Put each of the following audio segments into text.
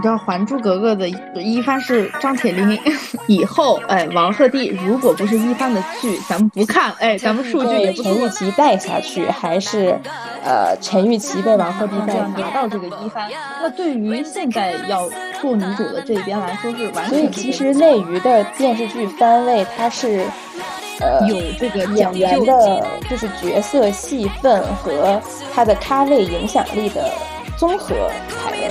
你知道《还珠格格》的一帆是张铁林，以后哎，王鹤棣如果不是一帆的剧，咱们不看，哎，咱们数据也陈玉琪带下去，还是呃陈玉琪被王鹤棣带拿到这个一帆？那对于现在要做女主的这边来说是完全。所以其实内娱的电视剧番位，它是呃有这个演员的，就是角色戏份和他的咖位影响力的综合排位。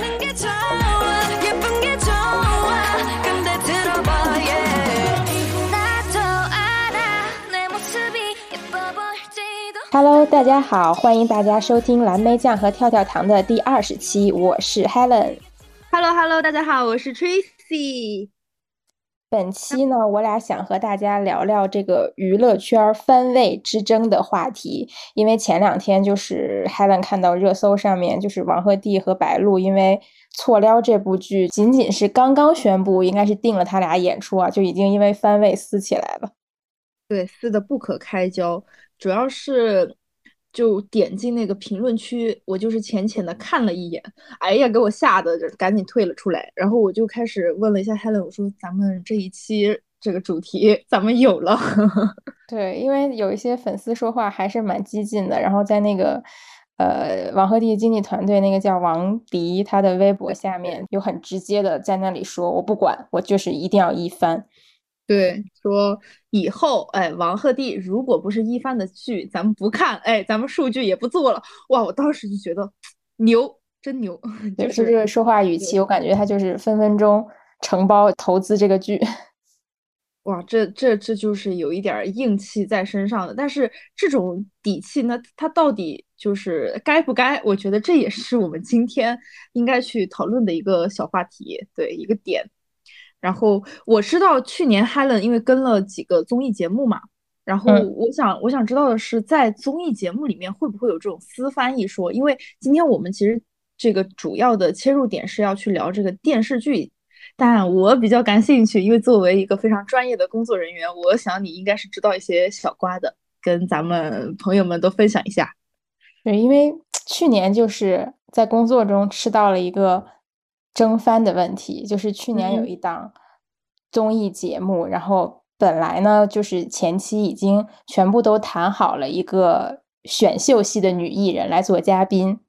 Hello，大家好，欢迎大家收听蓝莓酱和跳跳糖的第二十期，我是 Helen。Hello，Hello，大家好，我是 Tracy。本期呢，我俩想和大家聊聊这个娱乐圈番位之争的话题，因为前两天就是 Helen 看到热搜上面，就是王鹤棣和白鹿因为错撩这部剧，仅仅是刚刚宣布应该是定了他俩演出啊，就已经因为番位撕起来了。对，撕的不可开交。主要是就点进那个评论区，我就是浅浅的看了一眼，哎呀，给我吓得赶紧退了出来。然后我就开始问了一下 Helen，我说咱们这一期这个主题咱们有了。对，因为有一些粉丝说话还是蛮激进的，然后在那个呃王鹤棣经纪团队那个叫王迪他的微博下面，有很直接的在那里说，我不管，我就是一定要一番。对，说以后哎，王鹤棣如果不是一帆的剧，咱们不看，哎，咱们数据也不做了。哇，我当时就觉得牛，真牛。就是这个说话语气，我感觉他就是分分钟承包投资这个剧。哇，这这这就是有一点硬气在身上的。但是这种底气，呢他到底就是该不该？我觉得这也是我们今天应该去讨论的一个小话题，对一个点。然后我知道去年 Helen 因为跟了几个综艺节目嘛，然后我想我想知道的是，在综艺节目里面会不会有这种私翻一说？因为今天我们其实这个主要的切入点是要去聊这个电视剧，但我比较感兴趣，因为作为一个非常专业的工作人员，我想你应该是知道一些小瓜的，跟咱们朋友们都分享一下。对，因为 去年就是在工作中吃到了一个。争番的问题，就是去年有一档综艺节目，然后本来呢，就是前期已经全部都谈好了一个选秀系的女艺人来做嘉宾，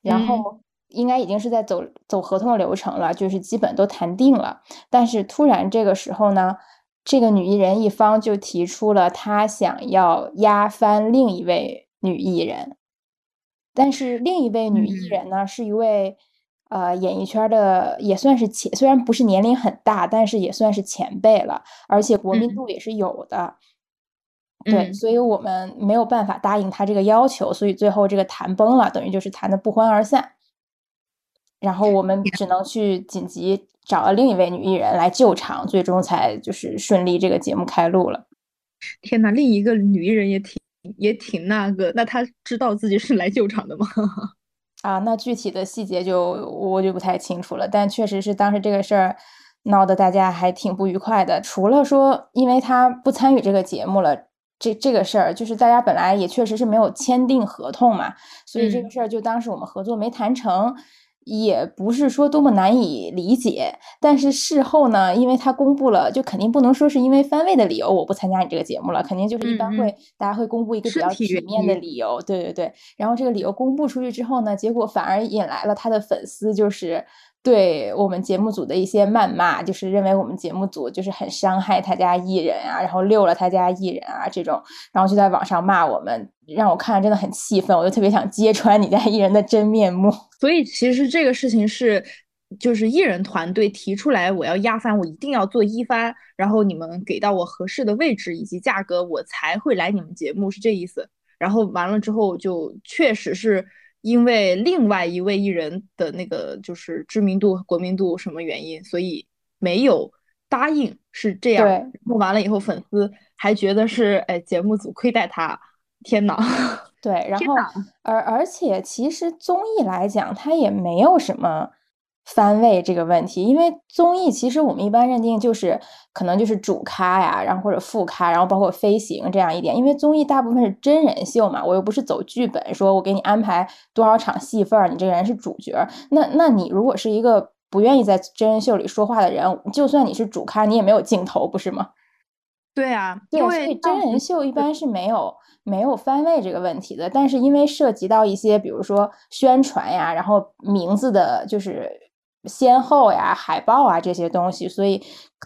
然后应该已经是在走走合同流程了，就是基本都谈定了。但是突然这个时候呢，这个女艺人一方就提出了她想要压翻另一位女艺人，但是另一位女艺人呢，是一位。呃，演艺圈的也算是前，虽然不是年龄很大，但是也算是前辈了，而且国民度也是有的。对，所以我们没有办法答应他这个要求，所以最后这个谈崩了，等于就是谈的不欢而散。然后我们只能去紧急找了另一位女艺人来救场，最终才就是顺利这个节目开录了。天呐，另一个女艺人也挺也挺那个，那她知道自己是来救场的吗？啊，那具体的细节就我就不太清楚了，但确实是当时这个事儿闹得大家还挺不愉快的。除了说因为他不参与这个节目了，这这个事儿就是大家本来也确实是没有签订合同嘛，所以这个事儿就当时我们合作没谈成。也不是说多么难以理解，但是事后呢，因为他公布了，就肯定不能说是因为番位的理由我不参加你这个节目了，肯定就是一般会大家会公布一个比较体面的理由，对对对。然后这个理由公布出去之后呢，结果反而引来了他的粉丝，就是。对我们节目组的一些谩骂，就是认为我们节目组就是很伤害他家艺人啊，然后溜了他家艺人啊这种，然后就在网上骂我们，让我看了真的很气愤，我就特别想揭穿你家艺人的真面目。所以其实这个事情是，就是艺人团队提出来，我要压番，我一定要做一番，然后你们给到我合适的位置以及价格，我才会来你们节目，是这意思。然后完了之后，就确实是。因为另外一位艺人的那个就是知名度、国民度什么原因，所以没有答应，是这样。录完了以后，粉丝还觉得是哎节目组亏待他，天呐。对，然后而而且其实综艺来讲，它也没有什么。番位这个问题，因为综艺其实我们一般认定就是可能就是主咖呀，然后或者副咖，然后包括飞行这样一点。因为综艺大部分是真人秀嘛，我又不是走剧本，说我给你安排多少场戏份儿，你这个人是主角。那那你如果是一个不愿意在真人秀里说话的人，就算你是主咖，你也没有镜头，不是吗？对啊，对，因所以为真人秀一般是没有没有番位这个问题的，但是因为涉及到一些，比如说宣传呀，然后名字的就是先后呀、海报啊这些东西，所以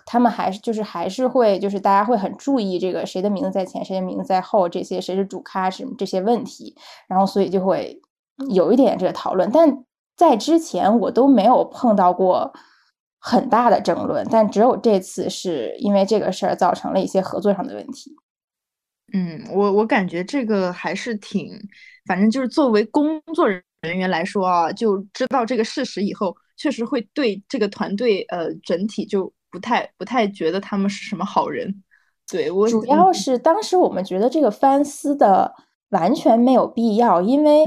他们还是就是还是会就是大家会很注意这个谁的名字在前，谁的名字在后，这些谁是主咖什么这些问题，然后所以就会有一点这个讨论，但在之前我都没有碰到过。很大的争论，但只有这次是因为这个事儿造成了一些合作上的问题。嗯，我我感觉这个还是挺，反正就是作为工作人员来说啊，就知道这个事实以后，确实会对这个团队呃整体就不太不太觉得他们是什么好人。对我主要是当时我们觉得这个翻丝的完全没有必要，因为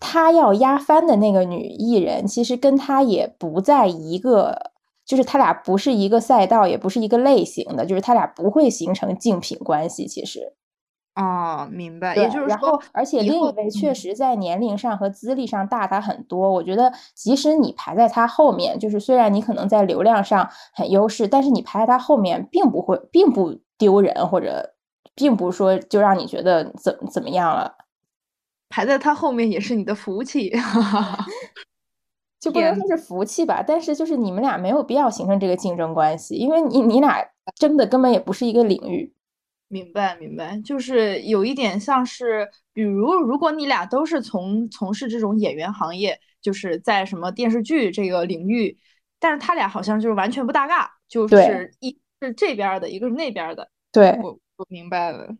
他要压翻的那个女艺人，其实跟他也不在一个。就是他俩不是一个赛道，也不是一个类型的，就是他俩不会形成竞品关系。其实，哦，明白。也就是说，而且另一位确实在年龄上和资历上大他很多。我觉得，即使你排在他后面，就是虽然你可能在流量上很优势，但是你排在他后面，并不会，并不丢人，或者并不说就让你觉得怎怎么样了。排在他后面也是你的福气。就不能说是福气吧，但是就是你们俩没有必要形成这个竞争关系，因为你你俩争的根本也不是一个领域。明白明白，就是有一点像是，比如如果你俩都是从从事这种演员行业，就是在什么电视剧这个领域，但是他俩好像就是完全不搭嘎，就是一是这边的，一个是那边的。对，我我明白了。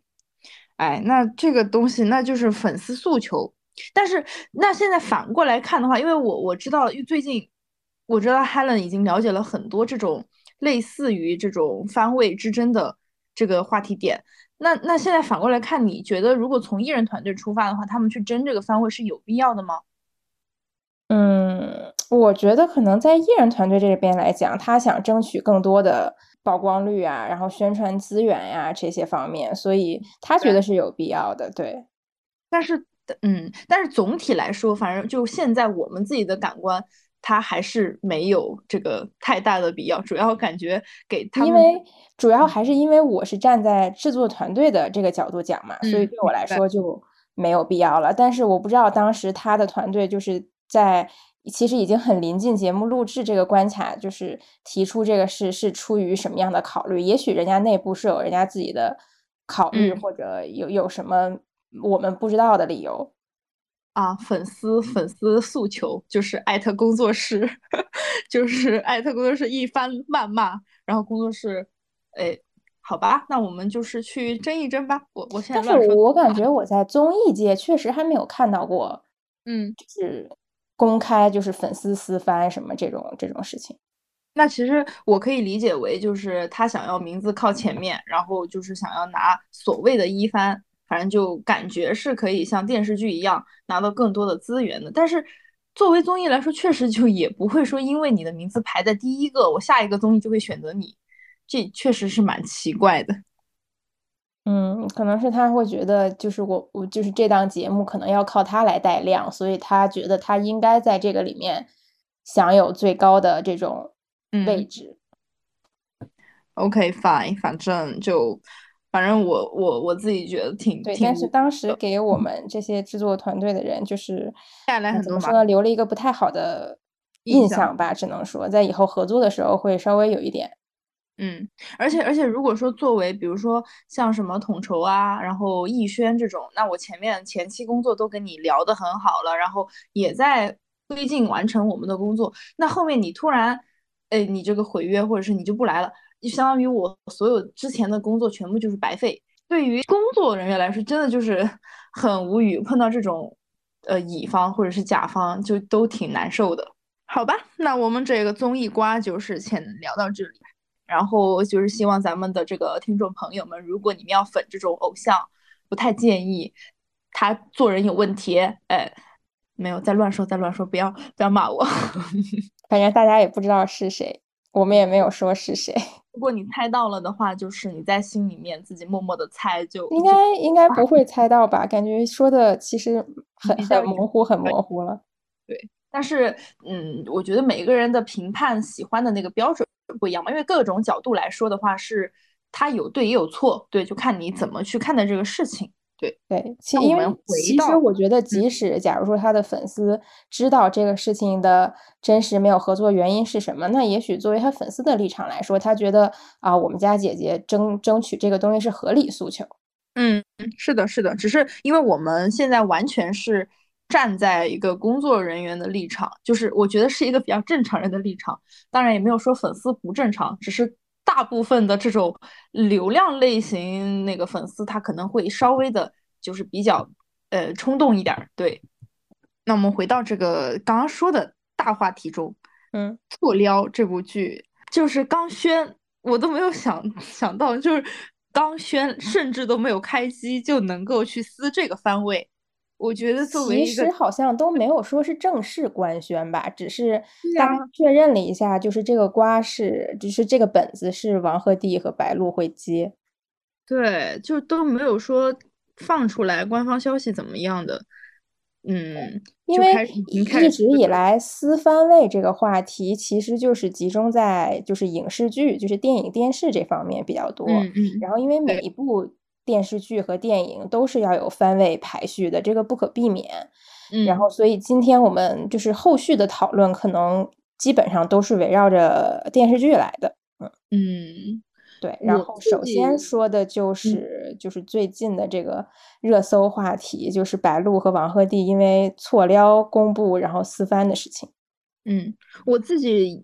哎，那这个东西那就是粉丝诉求。但是那现在反过来看的话，因为我我知道，因为最近我知道 Helen 已经了解了很多这种类似于这种番位之争的这个话题点。那那现在反过来看，你觉得如果从艺人团队出发的话，他们去争这个番位是有必要的吗？嗯，我觉得可能在艺人团队这边来讲，他想争取更多的曝光率啊，然后宣传资源呀这些方面，所以他觉得是有必要的。对，但是。嗯，但是总体来说，反正就现在我们自己的感官，它还是没有这个太大的必要。主要感觉给他们，因为主要还是因为我是站在制作团队的这个角度讲嘛，所以对我来说就没有必要了。但是我不知道当时他的团队就是在其实已经很临近节目录制这个关卡，就是提出这个事是出于什么样的考虑？也许人家内部是有人家自己的考虑，或者有有什么。我们不知道的理由啊，粉丝粉丝诉求就是艾特工作室，就是艾特工作室一番谩骂，然后工作室，哎，好吧，那我们就是去争一争吧。我我现在但是我感觉我在综艺界确实还没有看到过，嗯，就是公开就是粉丝私翻什么这种这种事情。那其实我可以理解为就是他想要名字靠前面，然后就是想要拿所谓的一番。反正就感觉是可以像电视剧一样拿到更多的资源的，但是作为综艺来说，确实就也不会说因为你的名字排在第一个，我下一个综艺就会选择你，这确实是蛮奇怪的。嗯，可能是他会觉得就是我我就是这档节目可能要靠他来带量，所以他觉得他应该在这个里面享有最高的这种位置。OK，fine，反正就。反正我我我自己觉得挺对，但是当时给我们这些制作团队的人就是带来很多说留了一个不太好的印象吧，只能说在以后合作的时候会稍微有一点。嗯，而且而且如果说作为比如说像什么统筹啊，然后艺轩这种，那我前面前期工作都跟你聊得很好了，然后也在推进完成我们的工作，那后面你突然哎你这个毁约或者是你就不来了。就相当于我所有之前的工作全部就是白费。对于工作人员来说，真的就是 很无语。碰到这种，呃，乙方或者是甲方，就都挺难受的。好吧，那我们这个综艺瓜就是先聊到这里。然后就是希望咱们的这个听众朋友们，如果你们要粉这种偶像，不太建议他做人有问题。哎，没有，再乱说，再乱说，不要不要骂我。反正大家也不知道是谁，我们也没有说是谁。如果你猜到了的话，就是你在心里面自己默默的猜，就应该应该不会猜到吧？感觉说的其实很很模糊，很模糊了。对，但是，嗯，我觉得每个人的评判喜欢的那个标准不一样嘛，因为各种角度来说的话，是它有对也有错，对，就看你怎么去看待这个事情。对对，其因为其实我觉得，即使假如说他的粉丝知道这个事情的真实没有合作原因是什么，那也许作为他粉丝的立场来说，他觉得啊，我们家姐姐争争取这个东西是合理诉求。嗯，是的，是的，只是因为我们现在完全是站在一个工作人员的立场，就是我觉得是一个比较正常人的立场，当然也没有说粉丝不正常，只是。大部分的这种流量类型那个粉丝，他可能会稍微的，就是比较呃冲动一点。对，那我们回到这个刚刚说的大话题中，嗯，错撩这部剧就是刚宣，我都没有想想到，就是刚宣，甚至都没有开机就能够去撕这个番位。我觉得作为其实好像都没有说是正式官宣吧，只是刚确认了一下，就是这个瓜是，就是这个本子是王鹤棣和白鹿会接。对，就都没有说放出来官方消息怎么样的。嗯，因为一直以来私番位这个话题其实就是集中在就是影视剧，就是电影电视这方面比较多。嗯嗯。然后因为每一部。电视剧和电影都是要有番位排序的，这个不可避免。嗯，然后所以今天我们就是后续的讨论，可能基本上都是围绕着电视剧来的。嗯嗯，对。然后首先说的就是就是最近的这个热搜话题，就是白鹿和王鹤棣因为错撩公布然后私翻的事情。嗯，我自己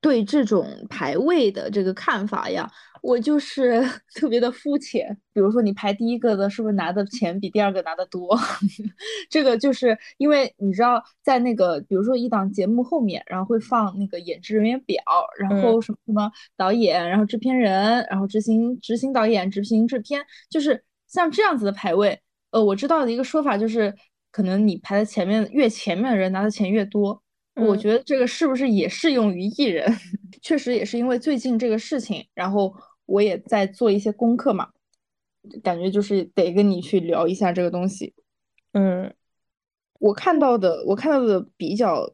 对这种排位的这个看法呀。我就是 特别的肤浅，比如说你排第一个的，是不是拿的钱比第二个拿的多？这个就是因为你知道，在那个比如说一档节目后面，然后会放那个演职人员表，然后什么什么导演，然后制片人，然后执行执行导演，执行制片，就是像这样子的排位。呃，我知道的一个说法就是，可能你排在前面越前面的人拿的钱越多。我觉得这个是不是也适用于艺人？确实也是因为最近这个事情，然后。我也在做一些功课嘛，感觉就是得跟你去聊一下这个东西。嗯，我看到的，我看到的比较，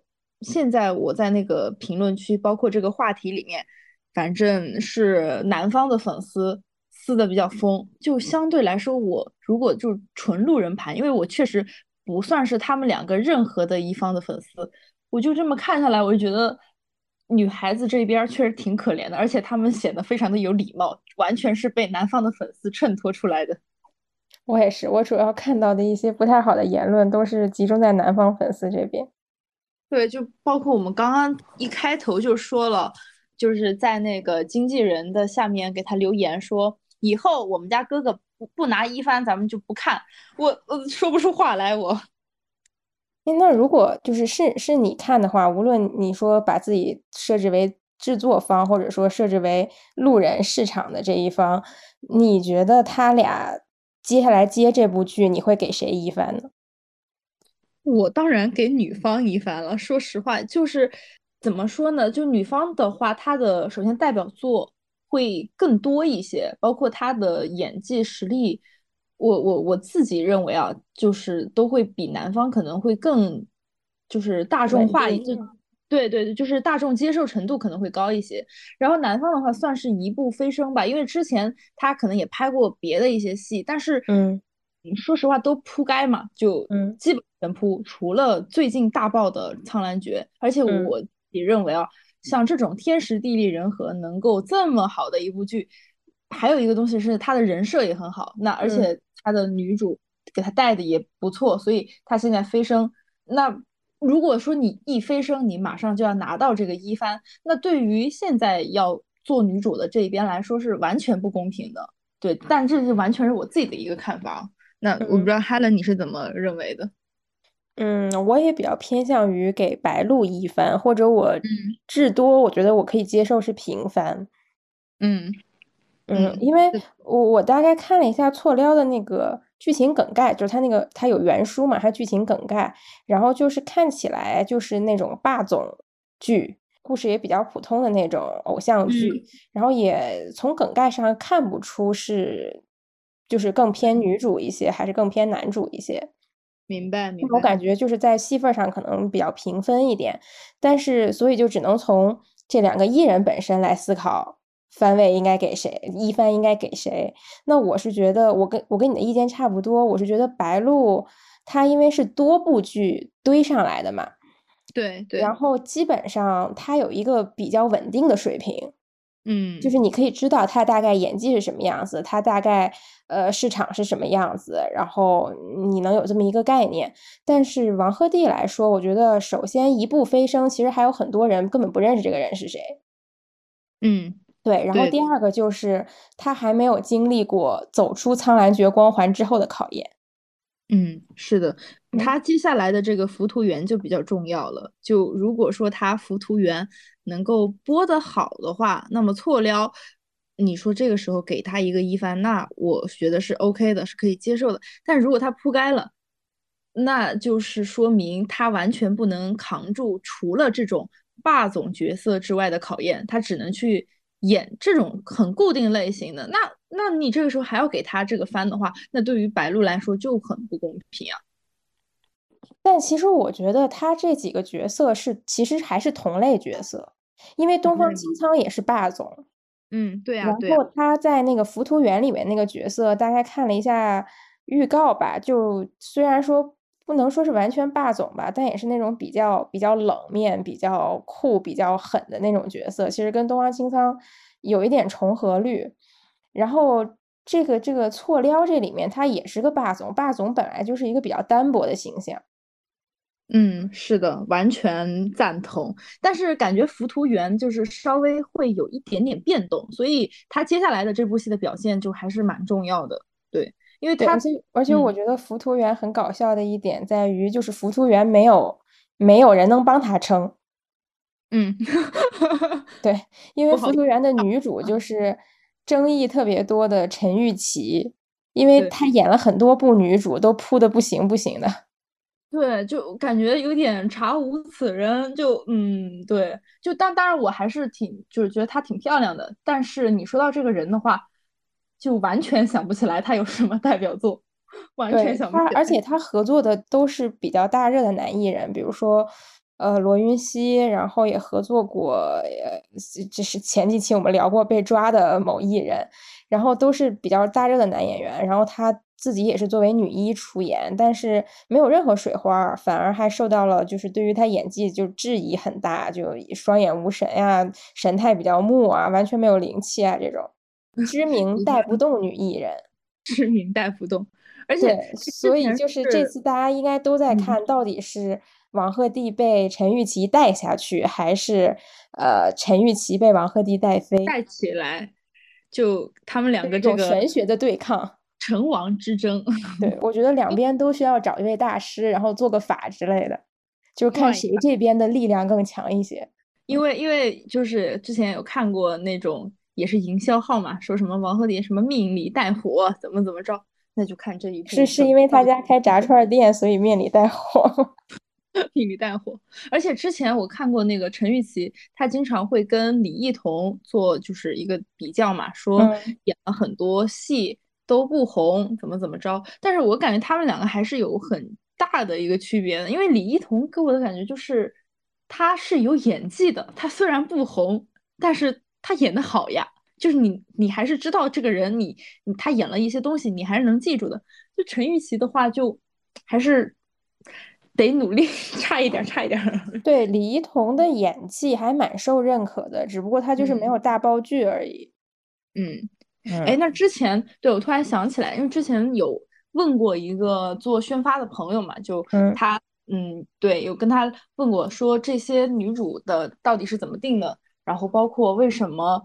现在我在那个评论区，包括这个话题里面，反正是男方的粉丝撕的比较疯。就相对来说，我如果就纯路人盘，因为我确实不算是他们两个任何的一方的粉丝，我就这么看下来，我就觉得。女孩子这边确实挺可怜的，而且他们显得非常的有礼貌，完全是被男方的粉丝衬托出来的。我也是，我主要看到的一些不太好的言论都是集中在男方粉丝这边。对，就包括我们刚刚一开头就说了，就是在那个经纪人的下面给他留言说，以后我们家哥哥不不拿一番，咱们就不看。我我说不出话来，我。那如果就是是是你看的话，无论你说把自己设置为制作方，或者说设置为路人市场的这一方，你觉得他俩接下来接这部剧，你会给谁一番呢？我当然给女方一番了。说实话，就是怎么说呢？就女方的话，她的首先代表作会更多一些，包括她的演技实力。我我我自己认为啊，就是都会比南方可能会更，就是大众化一些，对对对，就是大众接受程度可能会高一些。然后南方的话算是一步飞升吧，因为之前他可能也拍过别的一些戏，但是嗯，说实话都铺盖嘛，就嗯基本全铺，除了最近大爆的《苍兰诀》，而且我也认为啊，像这种天时地利人和能够这么好的一部剧。还有一个东西是他的人设也很好，那而且他的女主给他带的也不错，所以他现在飞升。那如果说你一飞升，你马上就要拿到这个一番，那对于现在要做女主的这一边来说是完全不公平的。对，但这是完全是我自己的一个看法。那我不知道 Helen 你是怎么认为的？嗯，我也比较偏向于给白鹿一番，或者我至多我觉得我可以接受是平番。嗯。嗯，因为我我大概看了一下错撩的那个剧情梗概，就是它那个它有原书嘛，它剧情梗概，然后就是看起来就是那种霸总剧，故事也比较普通的那种偶像剧，然后也从梗概上看不出是就是更偏女主一些，还是更偏男主一些。明白明白。我感觉就是在戏份上可能比较平分一点，但是所以就只能从这两个艺人本身来思考番位应该给谁，一番应该给谁。那我是觉得，我跟我跟你的意见差不多，我是觉得白鹿她因为是多部剧堆上来的嘛，对对，然后基本上她有一个比较稳定的水平。嗯，就是你可以知道他大概演技是什么样子，他大概呃市场是什么样子，然后你能有这么一个概念。但是王鹤棣来说，我觉得首先一步飞升，其实还有很多人根本不认识这个人是谁。嗯，对。然后第二个就是他还没有经历过走出苍兰诀光环之后的考验。嗯，是的，他接下来的这个浮屠缘就比较重要了。就如果说他浮屠缘能够播得好的话，那么错撩，你说这个时候给他一个一番，那我觉得是 OK 的，是可以接受的。但如果他铺盖了，那就是说明他完全不能扛住除了这种霸总角色之外的考验，他只能去。演这种很固定类型的，那那你这个时候还要给他这个番的话，那对于白鹿来说就很不公平啊。但其实我觉得他这几个角色是其实还是同类角色，因为东方青苍也是霸总，嗯，对啊。然后他在那个浮屠缘里面那个角色，大概看了一下预告吧，就虽然说。不能说是完全霸总吧，但也是那种比较比较冷面、比较酷、比较狠的那种角色。其实跟东方青苍有一点重合率。然后这个这个错撩这里面，他也是个霸总。霸总本来就是一个比较单薄的形象。嗯，是的，完全赞同。但是感觉浮屠缘就是稍微会有一点点变动，所以他接下来的这部戏的表现就还是蛮重要的。对。因为他，而且而且我觉得浮屠缘很搞笑的一点在于，就是浮屠缘没有没有人能帮他撑。嗯，对，因为浮屠缘的女主就是争议特别多的陈玉琪，因为她演了很多部女主，都扑的不行不行的。对，就感觉有点查无此人。就嗯，对，就当当然我还是挺就是觉得她挺漂亮的，但是你说到这个人的话。就完全想不起来他有什么代表作，完全想不起来。而且他合作的都是比较大热的男艺人，比如说呃罗云熙，然后也合作过，呃这是前几期我们聊过被抓的某艺人，然后都是比较大热的男演员。然后他自己也是作为女一出演，但是没有任何水花，反而还受到了就是对于他演技就质疑很大，就双眼无神呀，神态比较木啊，完全没有灵气啊这种。知名带不动女艺人，知名带不动，而且所以就是这次大家应该都在看到底是王鹤棣被陈玉琪带下去，还是呃陈玉琪被王鹤棣带飞带起来，就他们两个这个玄学的对抗，成王之争。对，我觉得两边都需要找一位大师，然后做个法之类的，就看谁这边的力量更强一些。因为因为就是之前有看过那种。也是营销号嘛，说什么王鹤棣什么命里带火，怎么怎么着，那就看这一部。是是因为他家开炸串店，所以命里带火，命里带火。而且之前我看过那个陈钰琪，她经常会跟李艺彤做就是一个比较嘛，说演了很多戏都不红，怎么怎么着。但是我感觉他们两个还是有很大的一个区别的，因为李艺彤给我的感觉就是他是有演技的，他虽然不红，但是。他演的好呀，就是你，你还是知道这个人，你，你他演了一些东西，你还是能记住的。就陈钰琪的话，就还是得努力，差一点，差一点。对，李一桐的演技还蛮受认可的，只不过他就是没有大爆剧而已。嗯，哎，那之前对我突然想起来，因为之前有问过一个做宣发的朋友嘛，就他，嗯，对，有跟他问过，说这些女主的到底是怎么定的。然后包括为什么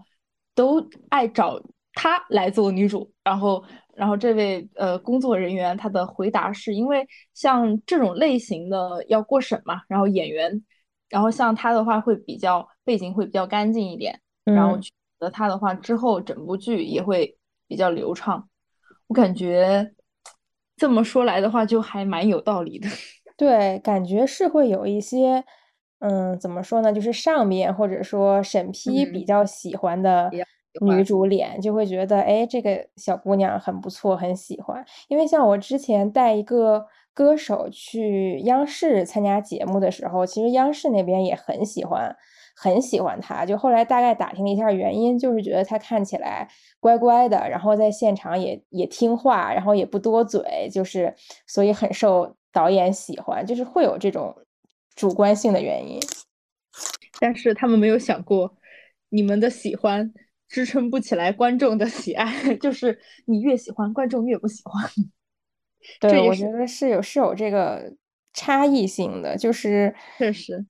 都爱找她来做女主，然后然后这位呃工作人员他的回答是因为像这种类型的要过审嘛，然后演员，然后像他的话会比较背景会比较干净一点，然后觉得他的话之后整部剧也会比较流畅。我感觉这么说来的话就还蛮有道理的。对，感觉是会有一些。嗯，怎么说呢？就是上面或者说审批比较喜欢的女主脸，就会觉得，哎，这个小姑娘很不错，很喜欢。因为像我之前带一个歌手去央视参加节目的时候，其实央视那边也很喜欢，很喜欢她。就后来大概打听了一下原因，就是觉得她看起来乖乖的，然后在现场也也听话，然后也不多嘴，就是所以很受导演喜欢，就是会有这种主观性的原因。但是他们没有想过，你们的喜欢支撑不起来观众的喜爱，就是你越喜欢，观众越不喜欢。对，我觉得是有是有这个差异性的，就是确实，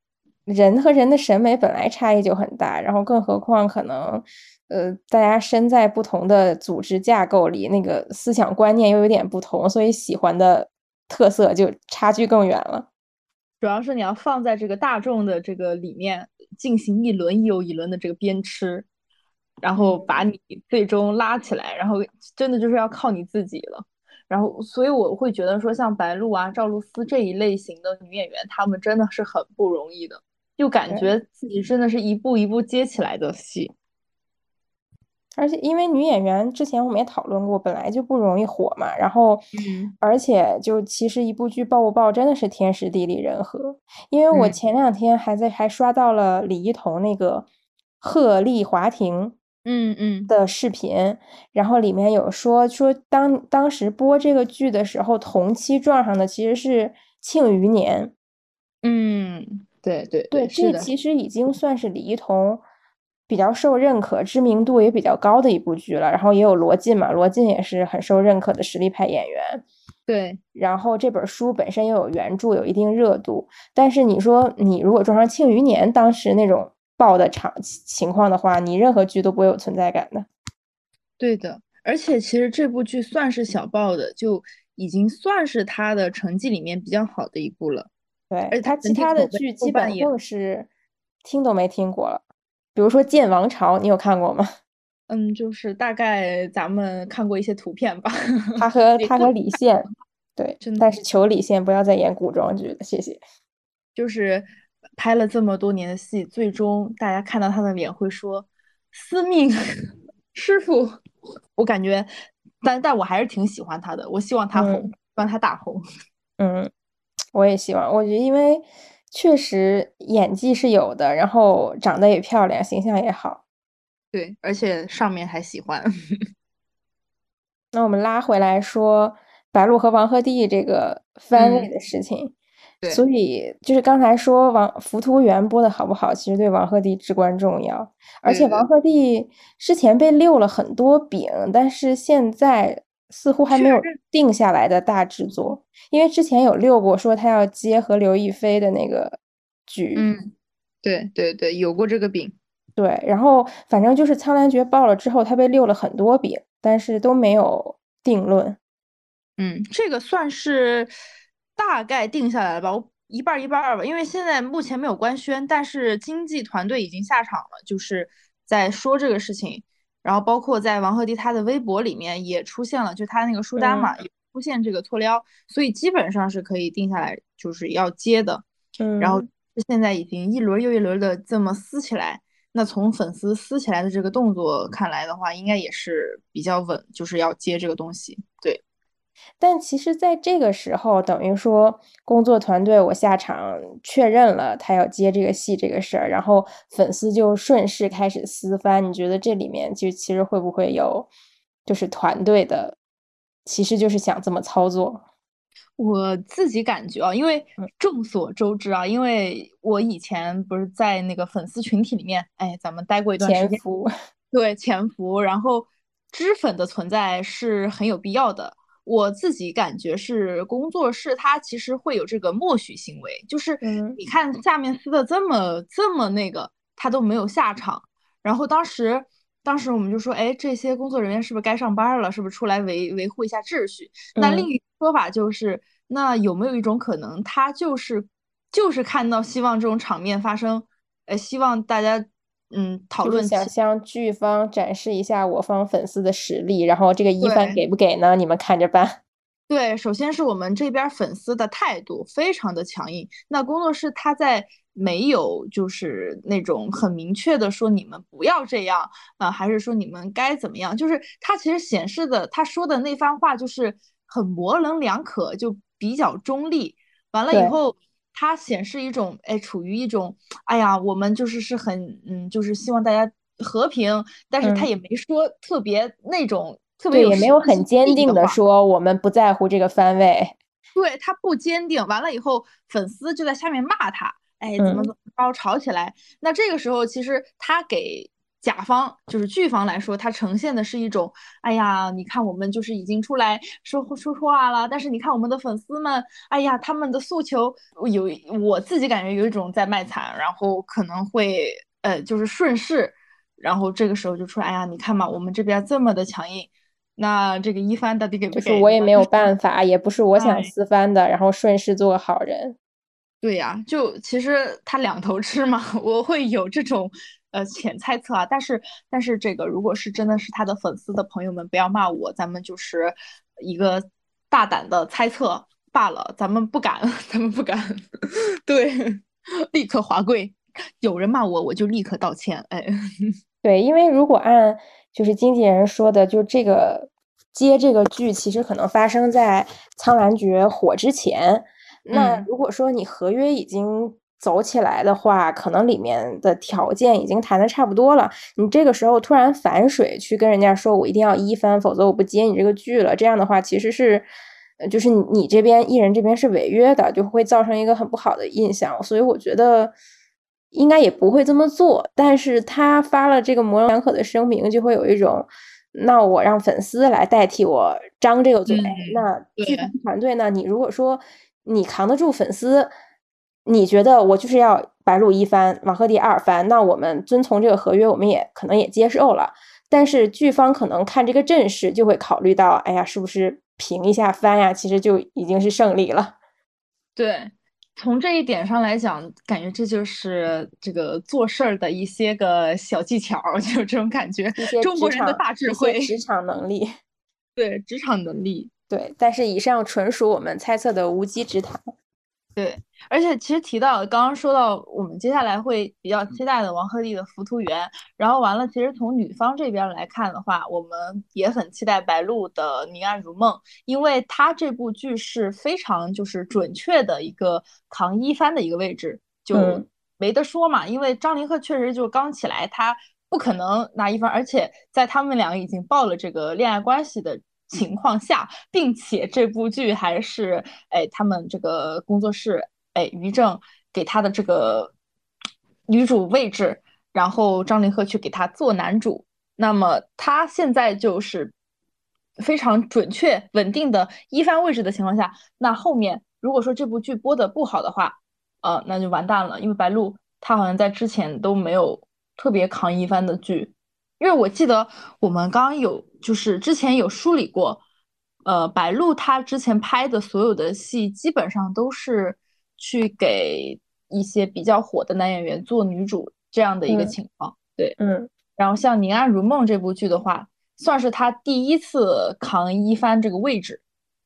人和人的审美本来差异就很大，然后更何况可能，呃，大家身在不同的组织架构里，那个思想观念又有点不同，所以喜欢的特色就差距更远了。主要是你要放在这个大众的这个里面进行一轮又一轮的这个鞭笞，然后把你最终拉起来，然后真的就是要靠你自己了。然后，所以我会觉得说，像白鹿啊、赵露思这一类型的女演员，她们真的是很不容易的，就感觉自己真的是一步一步接起来的戏。而且，因为女演员之前我们也讨论过，本来就不容易火嘛。然后，嗯，而且就其实一部剧爆不爆，真的是天时地利人和。因为我前两天还在还刷到了李一桐那个鹤唳华亭。嗯嗯的视频，然后里面有说说当当时播这个剧的时候，同期撞上的其实是《庆余年》。嗯，对对对，这其实已经算是李一桐比较受认可、知名度也比较高的一部剧了。然后也有罗晋嘛，罗晋也是很受认可的实力派演员。对，然后这本书本身又有原著，有一定热度。但是你说你如果撞上《庆余年》当时那种。爆的场情况的话，你任何剧都不会有存在感的。对的，而且其实这部剧算是小爆的，就已经算是他的成绩里面比较好的一部了。对，而且他其他的剧基本更是听都没听过了。比如说《剑王朝》，你有看过吗？嗯，就是大概咱们看过一些图片吧。他和他和李现，对，但是求李现不要再演古装剧了，谢谢。就是。拍了这么多年的戏，最终大家看到他的脸会说：“司命 师傅。”我感觉，但但我还是挺喜欢他的。我希望他红，希望他大红。嗯，我也希望。我觉得，因为确实演技是有的，然后长得也漂亮，形象也好。对，而且上面还喜欢。那我们拉回来说，白鹿和王鹤棣这个番位的事情。所以就是刚才说王《浮屠缘》播的好不好，其实对王鹤棣至关重要。而且王鹤棣之前被溜了很多饼，但是现在似乎还没有定下来的大制作。因为之前有溜过，说他要接和刘亦菲的那个剧。嗯，对对对，有过这个饼。对，然后反正就是《苍兰诀》爆了之后，他被溜了很多饼，但是都没有定论。嗯，这个算是。大概定下来了吧，我一半一半吧，因为现在目前没有官宣，但是经纪团队已经下场了，就是在说这个事情，然后包括在王鹤棣他的微博里面也出现了，就他那个书单嘛，也出现这个错撩，所以基本上是可以定下来，就是要接的。嗯，然后现在已经一轮又一轮的这么撕起来，那从粉丝撕起来的这个动作看来的话，应该也是比较稳，就是要接这个东西，对。但其实，在这个时候，等于说工作团队我下场确认了他要接这个戏这个事儿，然后粉丝就顺势开始私翻。你觉得这里面就其实会不会有，就是团队的，其实就是想这么操作？我自己感觉啊，因为众所周知啊，因为我以前不是在那个粉丝群体里面，哎，咱们待过一段时间，对潜伏，然后脂粉的存在是很有必要的。我自己感觉是工作室，它其实会有这个默许行为，就是你看下面撕的这么这么那个，他都没有下场。然后当时当时我们就说，哎，这些工作人员是不是该上班了？是不是出来维维护一下秩序？那另一个说法就是，那有没有一种可能，他就是就是看到希望这种场面发生，呃，希望大家。嗯，讨论想向剧方展示一下我方粉丝的实力，然后这个一番给不给呢？你们看着办。对，首先是我们这边粉丝的态度非常的强硬。那工作室他在没有就是那种很明确的说你们不要这样啊，还是说你们该怎么样？就是他其实显示的他说的那番话就是很模棱两可，就比较中立。完了以后，他显示一种哎，处于一种哎呀，我们就是是很嗯，就是希望大家和平，但是他也没说特别那种特别也没有很坚定的说我们不在乎这个番位。对他不坚定，完了以后粉丝就在下面骂他，哎，怎么怎么着吵起来。那这个时候其实他给。甲方就是剧方来说，它呈现的是一种，哎呀，你看我们就是已经出来说说话了，但是你看我们的粉丝们，哎呀，他们的诉求有我自己感觉有一种在卖惨，然后可能会呃就是顺势，然后这个时候就出来，哎呀，你看嘛，我们这边这么的强硬，那这个一番到底给不给？就是我也没有 办法，也不是我想私翻的，然后顺势做个好人。对呀，就其实他两头吃嘛，我会有这种。呃，浅猜测啊，但是但是这个如果是真的是他的粉丝的朋友们，不要骂我，咱们就是一个大胆的猜测罢了，咱们不敢，咱们不敢，对，立刻华贵，有人骂我，我就立刻道歉，哎，对，因为如果按就是经纪人说的，就这个接这个剧，其实可能发生在《苍兰诀》火之前，那如果说你合约已经。走起来的话，可能里面的条件已经谈的差不多了。你这个时候突然反水去跟人家说，我一定要一番，否则我不接你这个剧了。这样的话，其实是，就是你这边艺人这边是违约的，就会造成一个很不好的印象。所以我觉得应该也不会这么做。但是他发了这个模棱两可的声明，就会有一种，那我让粉丝来代替我张这个嘴。那剧团队呢？你如果说你扛得住粉丝。你觉得我就是要白鹿一番，王鹤棣二番，那我们遵从这个合约，我们也可能也接受了。但是剧方可能看这个阵势，就会考虑到，哎呀，是不是平一下番呀？其实就已经是胜利了。对，从这一点上来讲，感觉这就是这个做事儿的一些个小技巧，就这种感觉。中国人的大智慧，职场能力。对，职场能力。对，但是以上纯属我们猜测的无稽之谈。对，而且其实提到刚刚说到，我们接下来会比较期待的王鹤棣的《浮屠缘》，然后完了，其实从女方这边来看的话，我们也很期待白鹿的《宁安如梦》，因为她这部剧是非常就是准确的一个扛一番的一个位置，就没得说嘛。因为张凌赫确实就刚起来，他不可能拿一番，而且在他们两个已经报了这个恋爱关系的。情况下，并且这部剧还是哎，他们这个工作室哎，于正给他的这个女主位置，然后张凌赫去给他做男主，那么他现在就是非常准确稳定的一番位置的情况下，那后面如果说这部剧播的不好的话，呃，那就完蛋了，因为白鹿他好像在之前都没有特别扛一番的剧。因为我记得我们刚刚有就是之前有梳理过，呃，白鹿她之前拍的所有的戏基本上都是去给一些比较火的男演员做女主这样的一个情况，对，嗯，然后像《宁安如梦》这部剧的话，算是她第一次扛一番这个位置，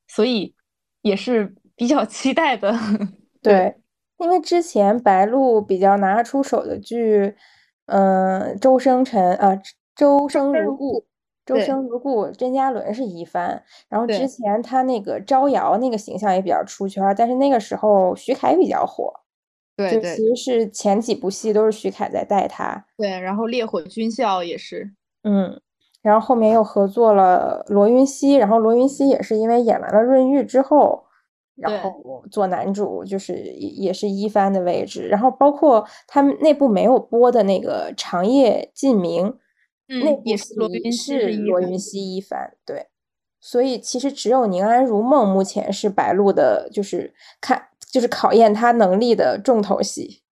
所以也是比较 期待的，对，因为之前白鹿比较拿得出手的剧，嗯，周生辰啊。周生如故，周生如故，甄嘉伦是一番。然后之前他那个招摇那个形象也比较出圈，但是那个时候徐凯比较火。对就其实是前几部戏都是徐凯在带他。对，然后烈火军校也是。嗯，然后后面又合作了罗云熙，然后罗云熙也是因为演完了润玉之后，然后做男主，就是也是一番的位置。然后包括他们那部没有播的那个长夜烬明。那也是罗云是罗云熙一番对，所以其实只有宁安如梦目前是白鹿的，就是看就是考验他能力的重头戏。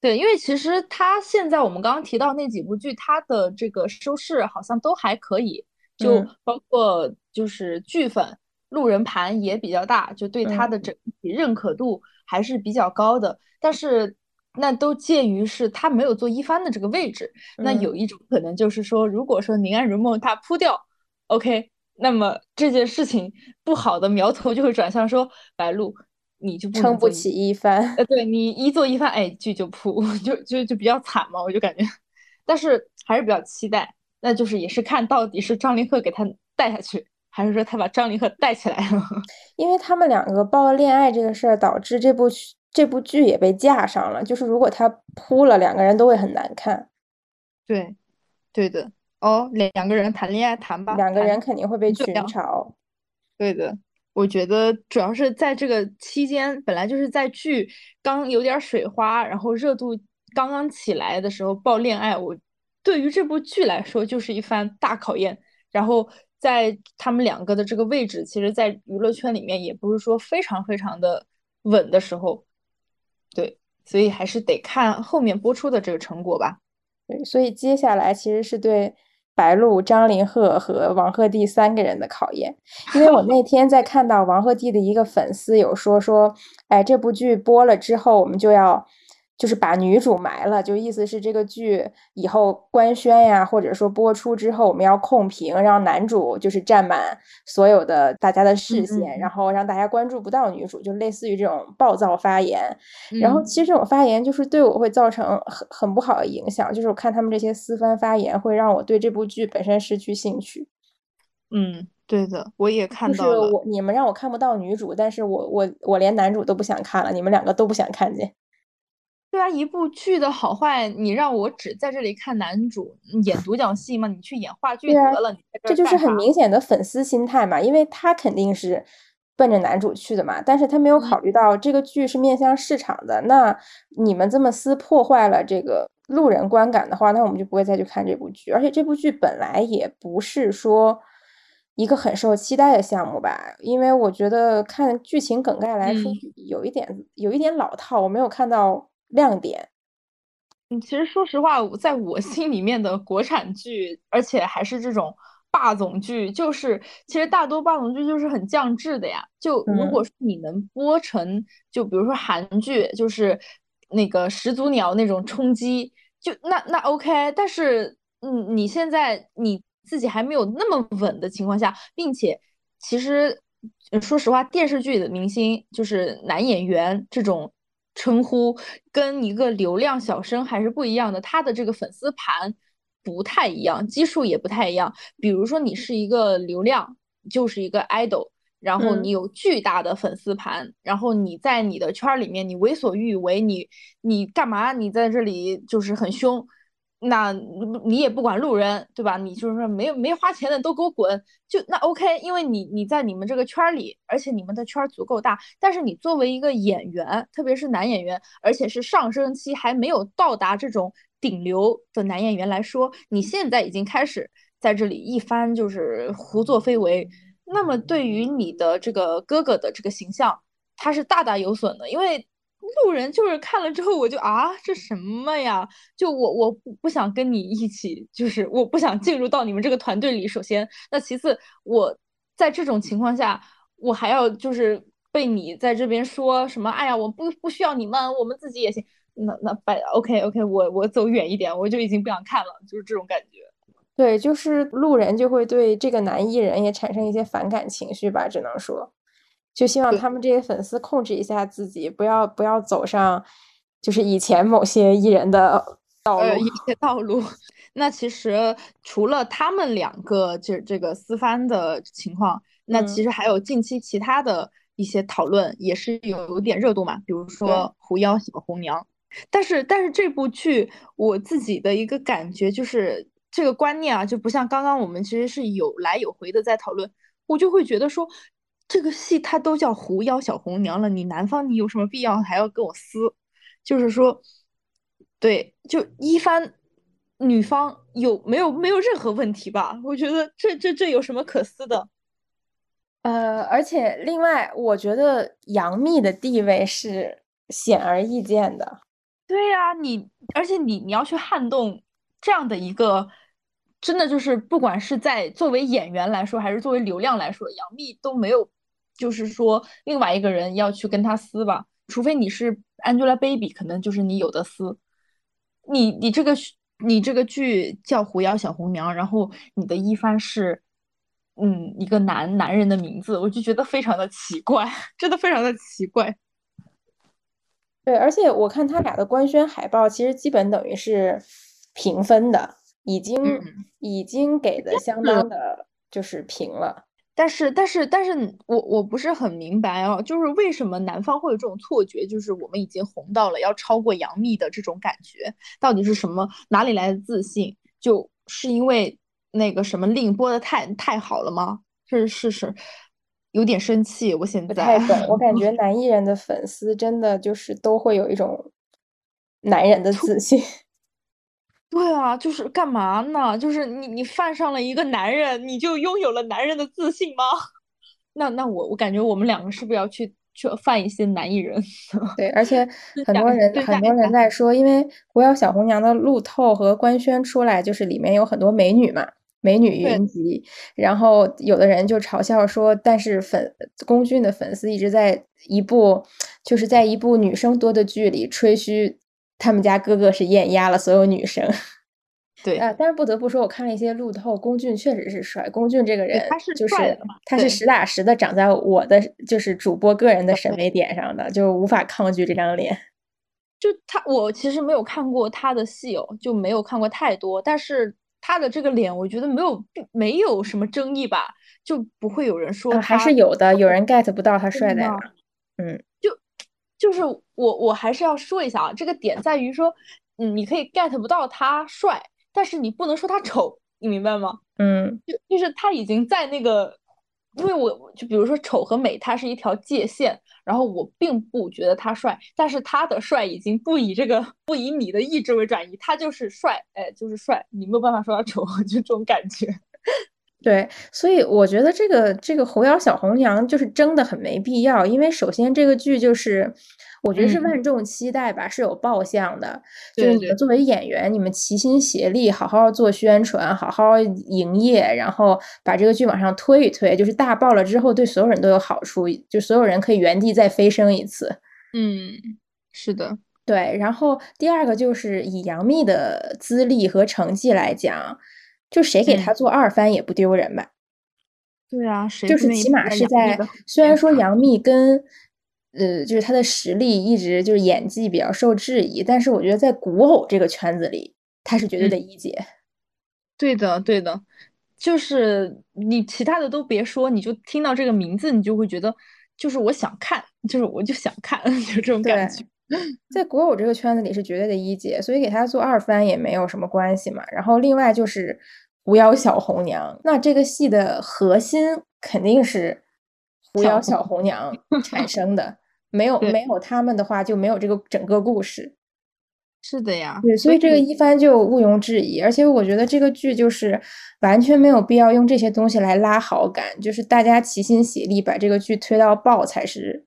对，因为其实他现在我们刚刚提到那几部剧，他的这个收视好像都还可以，就包括就是剧粉路人盘也比较大，就对他的整体认可度还是比较高的，但是。那都介于是他没有做一番的这个位置，那有一种可能就是说，如果说宁安如梦他扑掉，OK，那么这件事情不好的苗头就会转向说白鹿，你就撑不起一番。呃，对你一做一番，哎，剧就扑，就就就比较惨嘛，我就感觉，但是还是比较期待，那就是也是看到底是张凌赫给他带下去，还是说他把张凌赫带起来了？因为他们两个爆了恋爱这个事儿，导致这部这部剧也被架上了。就是如果他扑了，两个人都会很难看。对，对的。哦，两个人谈恋爱谈吧，两个人肯定会被群嘲。对的，我觉得主要是在这个期间，本来就是在剧刚有点水花，然后热度刚刚起来的时候爆恋爱，我对于这部剧来说就是一番大考验。然后在他们两个的这个位置，其实，在娱乐圈里面也不是说非常非常的稳的时候，对，所以还是得看后面播出的这个成果吧。对，所以接下来其实是对。白鹿、张凌赫和王鹤棣三个人的考验，因为我那天在看到王鹤棣的一个粉丝有说说，哎，这部剧播了之后，我们就要。就是把女主埋了，就意思是这个剧以后官宣呀，或者说播出之后，我们要控评，让男主就是占满所有的大家的视线，然后让大家关注不到女主，就类似于这种暴躁发言。然后其实这种发言就是对我会造成很很不好的影响，就是我看他们这些私翻发言，会让我对这部剧本身失去兴趣。嗯，对的，我也看到了。我你们让我看不到女主，但是我我我连男主都不想看了，你们两个都不想看见。对啊，一部剧的好坏，你让我只在这里看男主演独角戏吗？你去演话剧得了。这就是很明显的粉丝心态嘛，因为他肯定是奔着男主去的嘛，但是他没有考虑到这个剧是面向市场的。那你们这么撕破坏了这个路人观感的话，那我们就不会再去看这部剧。而且这部剧本来也不是说一个很受期待的项目吧，因为我觉得看剧情梗概来说，有一点有一点老套，我没有看到。亮点，嗯，其实说实话，在我心里面的国产剧，而且还是这种霸总剧，就是其实大多霸总剧就是很降智的呀。就如果说你能播成，就比如说韩剧，就是那个始祖鸟那种冲击，就那那 OK。但是，嗯，你现在你自己还没有那么稳的情况下，并且其实说实话，电视剧的明星就是男演员这种。称呼跟一个流量小生还是不一样的，他的这个粉丝盘不太一样，基数也不太一样。比如说你是一个流量，就是一个 idol，然后你有巨大的粉丝盘，然后你在你的圈里面你为所欲为，你你干嘛？你在这里就是很凶。那你也不管路人，对吧？你就是说没有没花钱的都给我滚，就那 OK，因为你你在你们这个圈里，而且你们的圈足够大。但是你作为一个演员，特别是男演员，而且是上升期还没有到达这种顶流的男演员来说，你现在已经开始在这里一番就是胡作非为，那么对于你的这个哥哥的这个形象，他是大大有损的，因为。路人就是看了之后，我就啊，这什么呀？就我我不不想跟你一起，就是我不想进入到你们这个团队里。首先，那其次，我在这种情况下，我还要就是被你在这边说什么？哎呀，我不不需要你们，我们自己也行。那那拜 OK OK，我我走远一点，我就已经不想看了，就是这种感觉。对，就是路人就会对这个男艺人也产生一些反感情绪吧，只能说。就希望他们这些粉丝控制一下自己，不要不要走上就是以前某些艺人的道路。一些道路。那其实除了他们两个这这个私翻的情况，那其实还有近期其他的一些讨论也是有点热度嘛，比如说狐妖小红娘。但是但是这部剧我自己的一个感觉就是这个观念啊，就不像刚刚我们其实是有来有回的在讨论，我就会觉得说。这个戏它都叫狐妖小红娘了，你男方你有什么必要还要跟我撕？就是说，对，就一番女方有没有没有任何问题吧？我觉得这这这有什么可撕的？呃，而且另外，我觉得杨幂的地位是显而易见的。对呀，你而且你你要去撼动这样的一个。真的就是，不管是在作为演员来说，还是作为流量来说，杨幂都没有，就是说另外一个人要去跟他撕吧，除非你是 Angelababy，可能就是你有的撕。你你这个你这个剧叫《狐妖小红娘》，然后你的一番是，嗯，一个男男人的名字，我就觉得非常的奇怪，真的非常的奇怪。对，而且我看他俩的官宣海报，其实基本等于是平分的。已经已经给的相当的就是平了，但是，但是，但是我我不是很明白哦，就是为什么男方会有这种错觉，就是我们已经红到了要超过杨幂的这种感觉，到底是什么？哪里来的自信？就是因为那个什么令播的太太好了吗？是是是，有点生气。我现在不太懂，我感觉 男艺人的粉丝真的就是都会有一种男人的自信。对啊，就是干嘛呢？就是你你犯上了一个男人，你就拥有了男人的自信吗？那那我我感觉我们两个是不是要去去犯一些男艺人？对，而且 很多人很多人在说，因为《狐妖小红娘》的路透和官宣出来，就是里面有很多美女嘛，美女云集。然后有的人就嘲笑说，但是粉龚俊的粉丝一直在一部就是在一部女生多的剧里吹嘘。他们家哥哥是艳压了所有女生，对啊，但是不得不说，我看了一些路透，龚俊确实是帅。龚俊这个人，他是就是他是实打实的长在我的就是主播个人的审美点上的，就无法抗拒这张脸。就他，我其实没有看过他的戏哦，就没有看过太多，但是他的这个脸，我觉得没有没有什么争议吧，就不会有人说还是有的，有人 get 不到他帅在哪，嗯。就是我，我还是要说一下啊，这个点在于说，嗯，你可以 get 不到他帅，但是你不能说他丑，你明白吗？嗯，就就是他已经在那个，因为我就比如说丑和美，它是一条界限，然后我并不觉得他帅，但是他的帅已经不以这个不以你的意志为转移，他就是帅，哎，就是帅，你没有办法说他丑，就这种感觉。对，所以我觉得这个这个《狐妖小红娘》就是争的很没必要，因为首先这个剧就是，我觉得是万众期待吧，是有爆相的，就是你们作为演员，你们齐心协力，好好做宣传，好好营业，然后把这个剧往上推一推，就是大爆了之后，对所有人都有好处，就所有人可以原地再飞升一次。嗯，是的，对。然后第二个就是以杨幂的资历和成绩来讲。就谁给他做二番也不丢人吧？对啊，就是起码是在虽然说杨幂跟呃，就是她的实力一直就是演技比较受质疑，但是我觉得在古偶这个圈子里，她是绝对的一姐。对的，对的，就是你其他的都别说，你就听到这个名字，你就会觉得就是我想看，就是我就想看，就这种感觉。在国偶这个圈子里是绝对的一姐，所以给她做二番也没有什么关系嘛。然后另外就是《狐妖小红娘》，那这个戏的核心肯定是狐妖小红娘产生的，没有没有他们的话就没有这个整个故事。是的呀，对，所以这个一番就毋庸置疑。而且我觉得这个剧就是完全没有必要用这些东西来拉好感，就是大家齐心协力把这个剧推到爆才是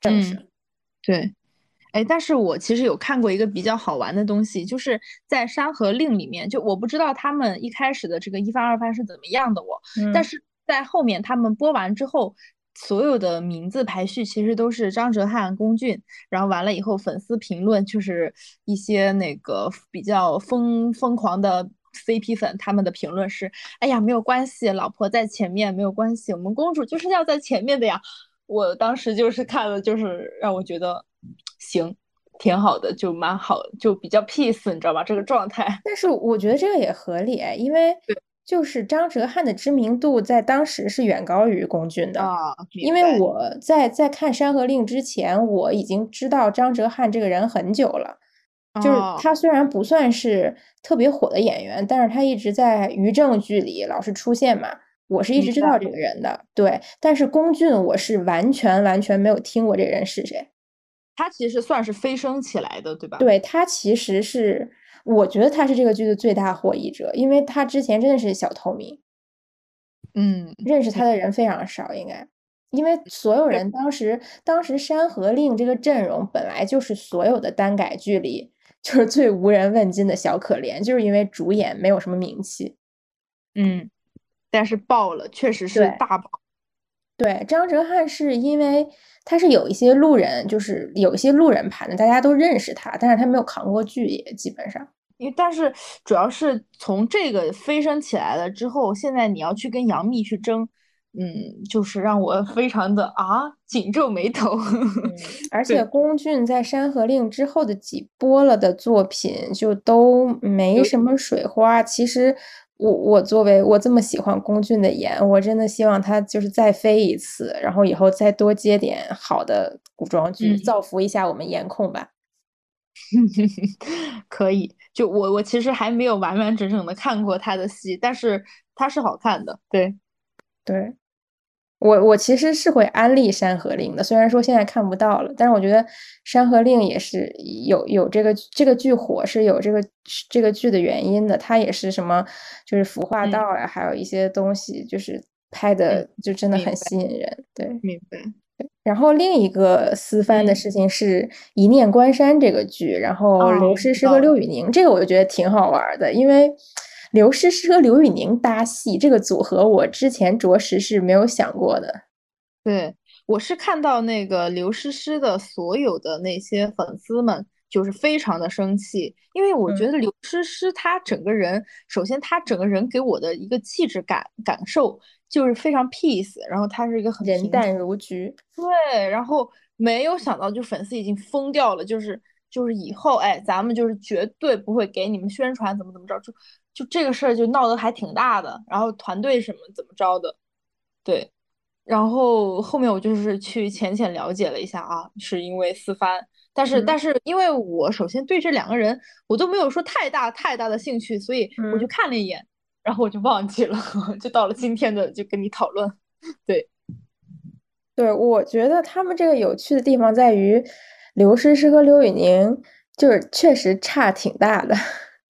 正事。对。哎，但是我其实有看过一个比较好玩的东西，就是在《山河令》里面，就我不知道他们一开始的这个一番二番是怎么样的，我，但是在后面他们播完之后，所有的名字排序其实都是张哲瀚、龚俊，然后完了以后粉丝评论就是一些那个比较疯疯狂的 CP 粉，他们的评论是，哎呀，没有关系，老婆在前面没有关系，我们公主就是要在前面的呀。我当时就是看了，就是让我觉得。行，挺好的，就蛮好，就比较 peace，你知道吧？这个状态。但是我觉得这个也合理，因为就是张哲瀚的知名度在当时是远高于龚俊的啊。因为我在在看《山河令》之前，我已经知道张哲瀚这个人很久了。就是他虽然不算是特别火的演员，但是他一直在于正剧里老是出现嘛。我是一直知道这个人的，对。但是龚俊，我是完全完全没有听过这个人是谁。他其实算是飞升起来的，对吧？对他其实是，我觉得他是这个剧的最大获益者，因为他之前真的是小透明，嗯，认识他的人非常少，应该，因为所有人当时当时《山河令》这个阵容本来就是所有的单改剧里就是 最无人问津的小可怜，就是因为主演没有什么名气，嗯，但是爆了，确实是大爆。对，张哲瀚是因为。他是有一些路人，就是有一些路人盘的，大家都认识他，但是他没有扛过剧，也基本上。因为但是主要是从这个飞升起来了之后，现在你要去跟杨幂去争，嗯，就是让我 非常的啊紧皱眉头。而且龚俊在《山河令》之后的几波了的作品就都没什么水花。其实我我作为我这么喜欢龚俊的颜，我真的希望他就是再飞一次，然后以后再多接点好的古装剧，造福一下我们颜控吧。可以，就我我其实还没有完完整整的看过他的戏，但是他是好看的，对对。我我其实是会安利《山河令》的，虽然说现在看不到了，但是我觉得《山河令》也是有有这个这个剧火是有这个这个剧的原因的，它也是什么就是服化道呀，还有一些东西，就是拍的就真的很吸引人。对，明白。然后另一个私翻的事情是《一念关山》这个剧，然后刘诗诗和刘宇宁，这个我就觉得挺好玩的，因为。刘诗诗和刘宇宁搭戏，这个组合我之前着实是没有想过的。对，我是看到那个刘诗诗的所有的那些粉丝们，就是非常的生气，因为我觉得刘诗诗她整个人，首先她整个人给我的一个气质感感受就是非常 peace，然后她是一个很人淡如菊。对，然后没有想到就粉丝已经疯掉了，就是就是以后哎，咱们就是绝对不会给你们宣传怎么怎么着就。就这个事儿就闹得还挺大的，然后团队什么怎么着的，对，然后后面我就是去浅浅了解了一下啊，是因为四番，但是但是因为我首先对这两个人我都没有说太大太大的兴趣，所以我就看了一眼，然后我就忘记了，就到了今天的就跟你讨论，对，对，我觉得他们这个有趣的地方在于刘诗诗和刘宇宁就是确实差挺大的。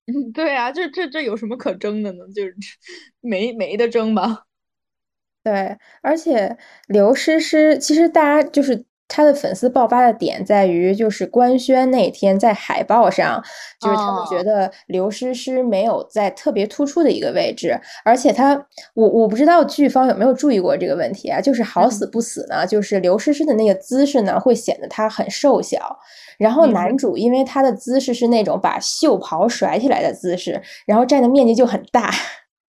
嗯，对啊，这这这有什么可争的呢？就是 没没得争吧。对，而且刘诗诗其实大家就是她的粉丝爆发的点在于，就是官宣那天在海报上，就是他们觉得刘诗诗没有在特别突出的一个位置，而且他我我不知道剧方有没有注意过这个问题啊？就是好死不死呢，就是刘诗诗的那个姿势呢，会显得她很瘦小。然后男主因为他的姿势是那种把袖袍甩起来的姿势，然后占的面积就很大。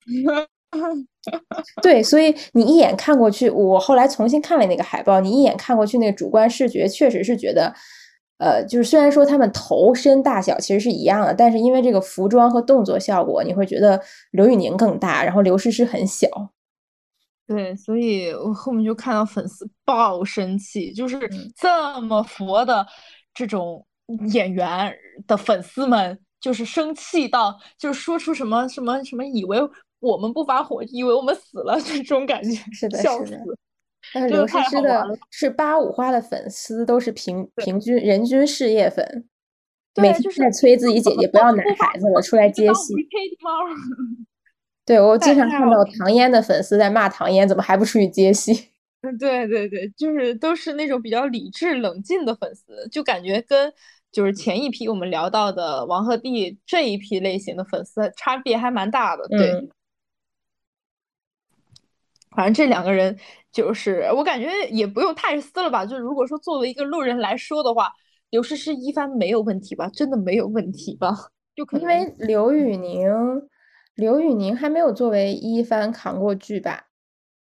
对，所以你一眼看过去，我后来重新看了那个海报，你一眼看过去，那个主观视觉确实是觉得，呃，就是虽然说他们头身大小其实是一样的，但是因为这个服装和动作效果，你会觉得刘宇宁更大，然后刘诗诗很小。对，所以我后面就看到粉丝爆生气，就是这么佛的。这种演员的粉丝们就是生气到，就是说出什么什么什么，以为我们不发火，以为我们死了，这种感觉，是的，笑死。但是刘诗诗的是八五花的粉丝，都是平平均人均事业粉，每天在催自己姐姐不要奶孩子了，出来接戏。对我经常看到唐嫣的粉丝在骂唐嫣，怎么还不出去接戏？对对对，就是都是那种比较理智冷静的粉丝，就感觉跟就是前一批我们聊到的王鹤棣这一批类型的粉丝差别还蛮大的。对，反正这两个人就是我感觉也不用太撕了吧。就如果说作为一个路人来说的话，刘诗诗一番没有问题吧？真的没有问题吧？就可能因为刘宇宁，刘宇宁还没有作为一番扛过剧吧？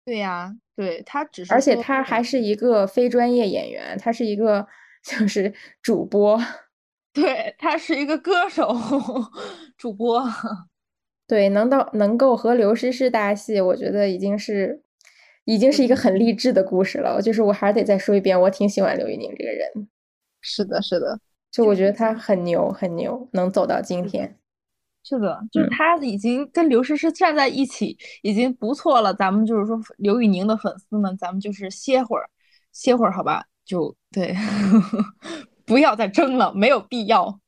对呀。对他只是，而且他还是一个非专业演员，他是一个就是主播，对他是一个歌手 主播，对，能到能够和刘诗诗搭戏，我觉得已经是已经是一个很励志的故事了。就是我还是得再说一遍，我挺喜欢刘宇宁这个人，是的，是的，就我觉得他很牛，很牛，能走到今天。是的，就是他已经跟刘诗诗站在一起，已经不错了。咱们就是说，刘宇宁的粉丝们，咱们就是歇会儿，歇会儿，好吧？就对，不要再争了，没有必要。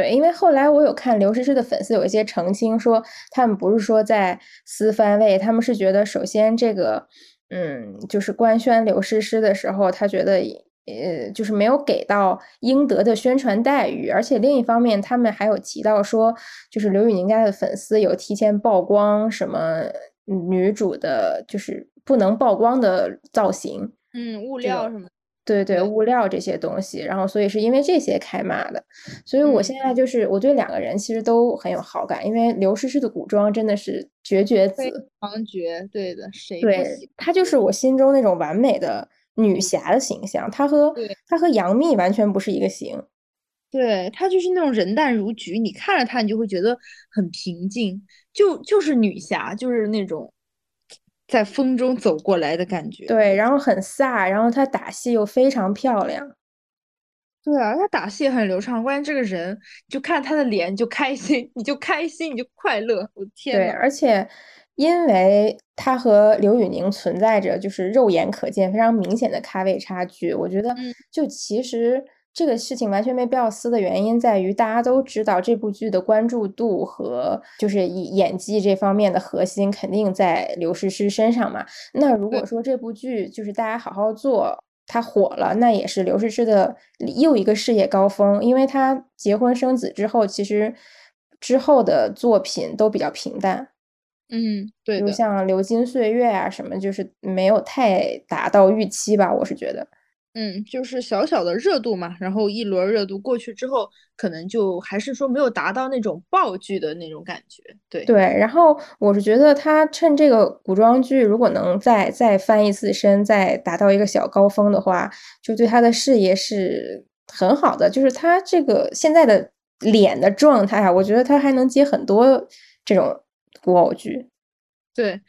对，因为后来我有看刘诗诗的粉丝有一些澄清，说他们不是说在撕番位，他们是觉得首先这个，嗯，就是官宣刘诗诗的时候，他觉得。呃，就是没有给到应得的宣传待遇，而且另一方面，他们还有提到说，就是刘宇宁家的粉丝有提前曝光什么女主的，就是不能曝光的造型，嗯，物料什么，对对，物料这些东西，然后所以是因为这些开骂的，所以我现在就是我对两个人其实都很有好感，因为刘诗诗的古装真的是绝绝子，王绝对的，谁对她就是我心中那？种完美的。女侠的形象，她和她和杨幂完全不是一个型。对她就是那种人淡如菊，你看着她，你就会觉得很平静，就就是女侠，就是那种在风中走过来的感觉。对，然后很飒，然后他打戏又非常漂亮。对啊，他打戏也很流畅，关键这个人就看他的脸就开心，你就开心，你就快乐。我的天！对，而且因为他和刘宇宁存在着就是肉眼可见非常明显的咖位差距，我觉得就其实这个事情完全没必要撕的原因在于，大家都知道这部剧的关注度和就是以演技这方面的核心肯定在刘诗诗身上嘛。那如果说这部剧就是大家好好做。它火了，那也是刘诗诗的又一个事业高峰。因为她结婚生子之后，其实之后的作品都比较平淡。嗯，对，比如像《流金岁月》啊什么，就是没有太达到预期吧，我是觉得。嗯，就是小小的热度嘛，然后一轮热度过去之后，可能就还是说没有达到那种爆剧的那种感觉。对对，然后我是觉得他趁这个古装剧，如果能再再翻一次身，再达到一个小高峰的话，就对他的事业是很好的。就是他这个现在的脸的状态啊，我觉得他还能接很多这种古偶剧。对，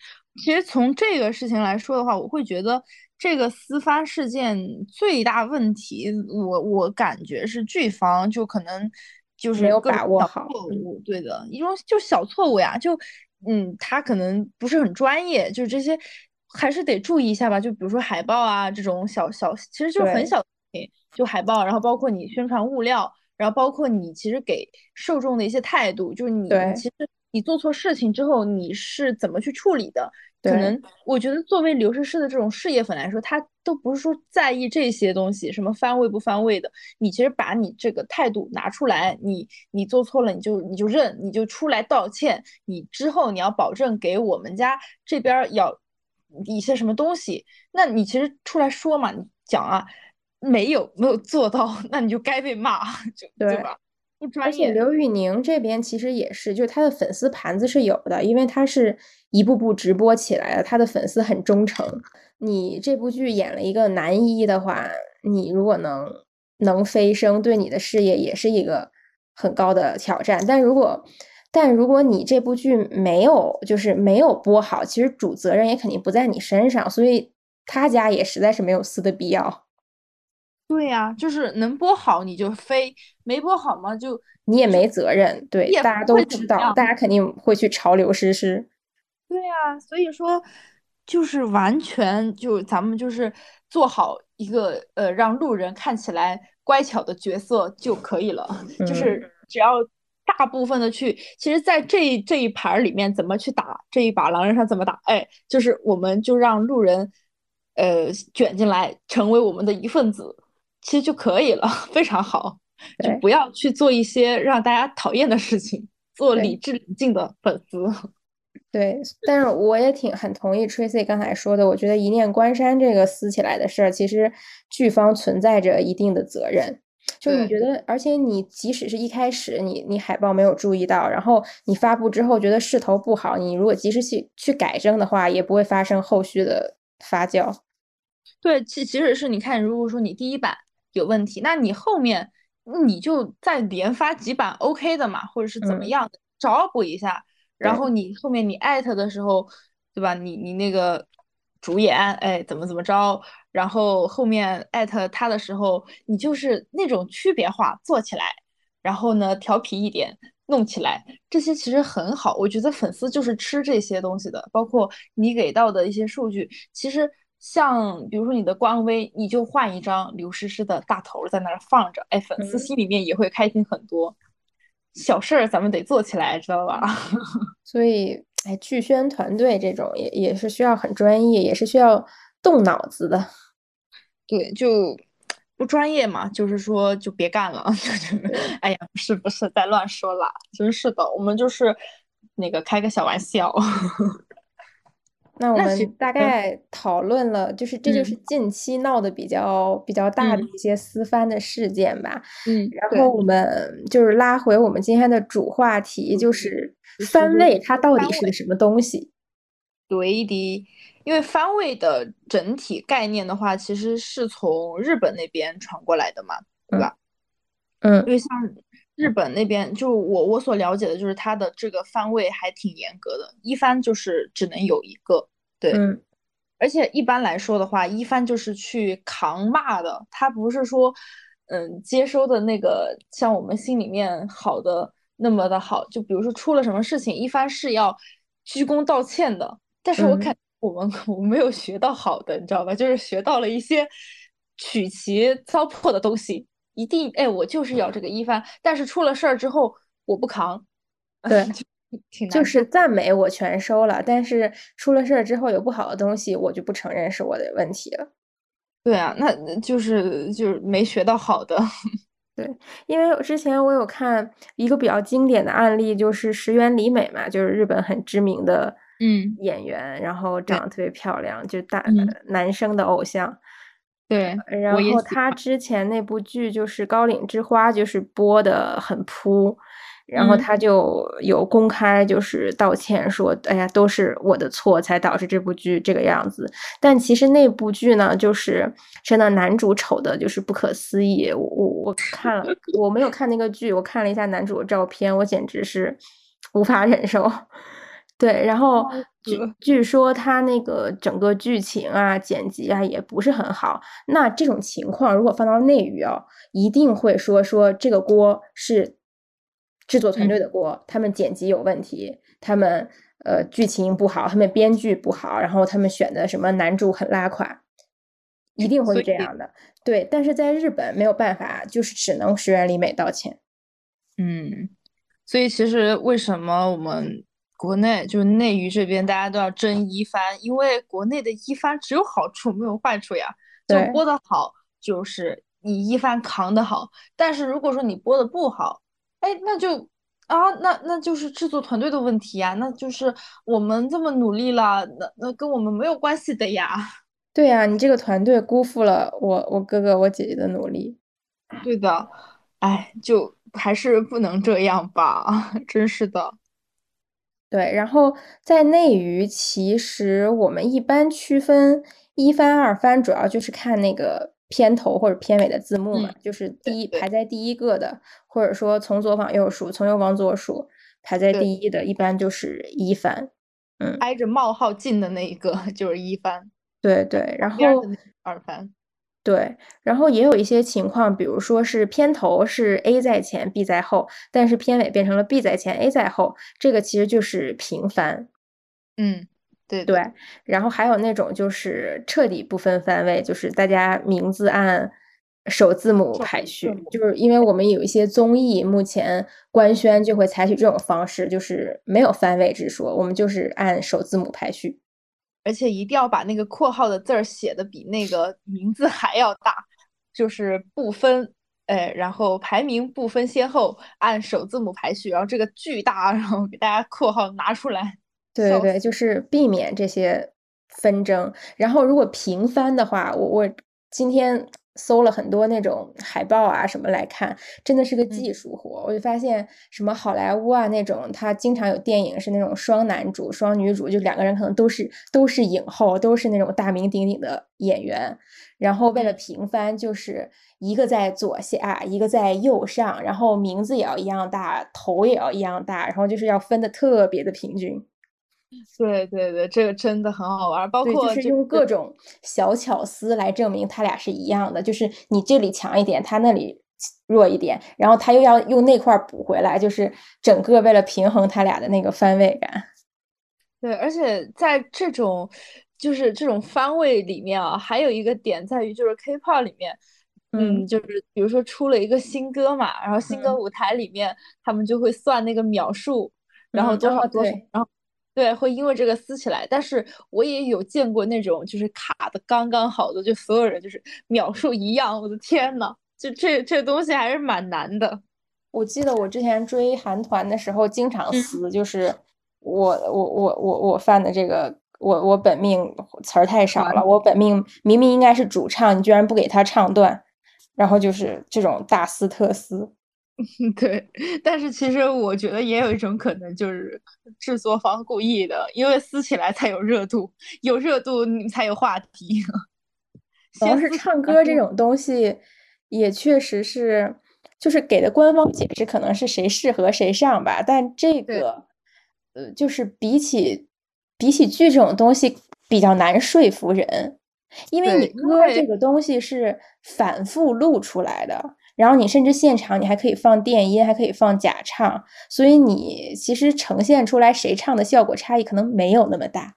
其实从这个事情来说的话，我会觉得。这个私发事件最大问题，我我感觉是剧方就可能就是没有把握好，对的，一种就小错误呀，就嗯，他可能不是很专业，就这些还是得注意一下吧。就比如说海报啊这种小小，其实就很小，就海报，然后包括你宣传物料，然后包括你其实给受众的一些态度，就是你其实你做错事情之后你是怎么去处理的。可能我觉得，作为刘诗诗的这种事业粉来说，他都不是说在意这些东西，什么翻位不翻位的。你其实把你这个态度拿出来，你你做错了，你就你就认，你就出来道歉。你之后你要保证给我们家这边要一些什么东西，那你其实出来说嘛，你讲啊，没有没有做到，那你就该被骂，就对吧？而且刘宇宁这边其实也是，就是他的粉丝盘子是有的，因为他是一步步直播起来的，他的粉丝很忠诚。你这部剧演了一个男一的话，你如果能能飞升，对你的事业也是一个很高的挑战。但如果但如果你这部剧没有就是没有播好，其实主责任也肯定不在你身上，所以他家也实在是没有撕的必要。对呀，就是能播好你就飞，没播好嘛就你也没责任。对，大家都知道，大家肯定会去潮流诗诗。对呀，所以说就是完全就咱们就是做好一个呃让路人看起来乖巧的角色就可以了。就是只要大部分的去，其实，在这这一盘里面怎么去打这一把狼人杀怎么打，哎，就是我们就让路人呃卷进来，成为我们的一份子。其实就可以了，非常好，就不要去做一些让大家讨厌的事情，做理智冷静的粉丝。对，但是我也挺很同意 Tracy 刚才说的，我觉得一念关山这个撕起来的事儿，其实剧方存在着一定的责任。就你觉得，而且你即使是一开始你你海报没有注意到，然后你发布之后觉得势头不好，你如果及时去去改正的话，也不会发生后续的发酵。对，其其实是你看，如果说你第一版。有问题，那你后面你就再连发几版 OK 的嘛，或者是怎么样的找补一下，然后你后面你艾特的时候，对吧？你你那个主演哎怎么怎么着，然后后面艾特他的时候，你就是那种区别化做起来，然后呢调皮一点弄起来，这些其实很好。我觉得粉丝就是吃这些东西的，包括你给到的一些数据，其实。像比如说你的官微，你就换一张刘诗诗的大头在那儿放着，哎，粉丝心里面也会开心很多。小事儿咱们得做起来，知道吧？所以，哎，剧宣团队这种也也是需要很专业，也是需要动脑子的。对，就不专业嘛，就是说就别干了。哎呀，不是不是，在乱说啦，真是的，我们就是那个开个小玩笑。那我们大概讨论了，就是这就是近期闹的比较比较大的一些私翻的事件吧。嗯，然后我们就是拉回我们今天的主话题，就是番位它到底是个什么东西？对的，因为番位的整体概念的话，其实是从日本那边传过来的嘛，对吧？嗯，因为像日本那边，就我我所了解的，就是它的这个番位还挺严格的，一番就是只能有一个，对，嗯，而且一般来说的话，一帆就是去扛骂的，他不是说，嗯，接收的那个像我们心里面好的那么的好，就比如说出了什么事情，一帆是要鞠躬道歉的，但是我感。我们 我们没有学到好的，你知道吧？就是学到了一些取其糟粕的东西。一定哎，我就是要这个一番，但是出了事儿之后我不扛，对，挺就是赞美我全收了，但是出了事儿之后有不好的东西，我就不承认是我的问题了。对啊，那就是就是没学到好的。对，因为之前我有看一个比较经典的案例，就是石原里美嘛，就是日本很知名的嗯演员，然后长得特别漂亮，就大嗯男生的偶像。对，然后他之前那部剧就是《高岭之花》，就是播的很扑，然后他就有公开就是道歉说：“哎呀，都是我的错，才导致这部剧这个样子。”但其实那部剧呢，就是真的男主丑的就是不可思议。我我我看了，我没有看那个剧，我看了一下男主的照片，我简直是无法忍受。对，然后据据说他那个整个剧情啊、剪辑啊也不是很好。那这种情况如果放到内娱啊，一定会说说这个锅是制作团队的锅，他们剪辑有问题，他们呃剧情不好，他们编剧不好，然后他们选的什么男主很拉垮，一定会是这样的。对，但是在日本没有办法，就是只能石原里美道歉。嗯，所以其实为什么我们？国内就是内娱这边，大家都要争一番，因为国内的一番只有好处没有坏处呀。就播的好，就是你一番扛得好。但是如果说你播的不好，哎，那就啊，那那就是制作团队的问题呀，那就是我们这么努力了，那那跟我们没有关系的呀。对呀，你这个团队辜负了我我哥哥我姐姐的努力。对的，哎，就还是不能这样吧，真是的。对，然后在内娱，其实我们一般区分一番、二番，主要就是看那个片头或者片尾的字幕嘛，就是第一排在第一个的，或者说从左往右数，从右往左数，排在第一的，一般就是一番。嗯，挨着冒号进的那一个 就是一番。对对，然后二番。对，然后也有一些情况，比如说是片头是 A 在前，B 在后，但是片尾变成了 B 在前，A 在后，这个其实就是平番。嗯，对对。然后还有那种就是彻底不分番位，就是大家名字按首字母排序，就是因为我们有一些综艺目前官宣就会采取这种方式，就是没有番位之说，我们就是按首字母排序。而且一定要把那个括号的字儿写的比那个名字还要大，就是不分，哎，然后排名不分先后，按首字母排序，然后这个巨大，然后给大家括号拿出来。对对对，就是避免这些纷争。然后如果平番的话，我我今天。搜了很多那种海报啊什么来看，真的是个技术活。我就发现什么好莱坞啊那种，他经常有电影是那种双男主、双女主，就两个人可能都是都是影后，都是那种大名鼎鼎的演员。然后为了平番，就是一个在左下，一个在右上，然后名字也要一样大，头也要一样大，然后就是要分的特别的平均。对对对，这个真的很好玩，包括就是用各种小巧思来证明他俩是一样的，就是你这里强一点，他那里弱一点，然后他又要用那块补回来，就是整个为了平衡他俩的那个番位感。对，而且在这种就是这种番位里面啊，还有一个点在于，就是 K-pop 里面，嗯，就是比如说出了一个新歌嘛，然后新歌舞台里面他们就会算那个秒数，然后多少多少，然后。对，会因为这个撕起来，但是我也有见过那种就是卡的刚刚好的，就所有人就是秒数一样。我的天呐，就这这东西还是蛮难的。我记得我之前追韩团的时候，经常撕，就是我我我我我犯的这个，我我本命词儿太少了，我本命明明应该是主唱，你居然不给他唱段，然后就是这种大撕特撕。对，但是其实我觉得也有一种可能，就是制作方故意的，因为撕起来才有热度，有热度你才有话题。主要是唱歌这种东西，也确实是，就是给的官方解释可能是谁适合谁上吧，但这个呃，就是比起比起剧这种东西比较难说服人，因为你歌这个东西是反复录出来的。然后你甚至现场你还可以放电音，还可以放假唱，所以你其实呈现出来谁唱的效果差异可能没有那么大。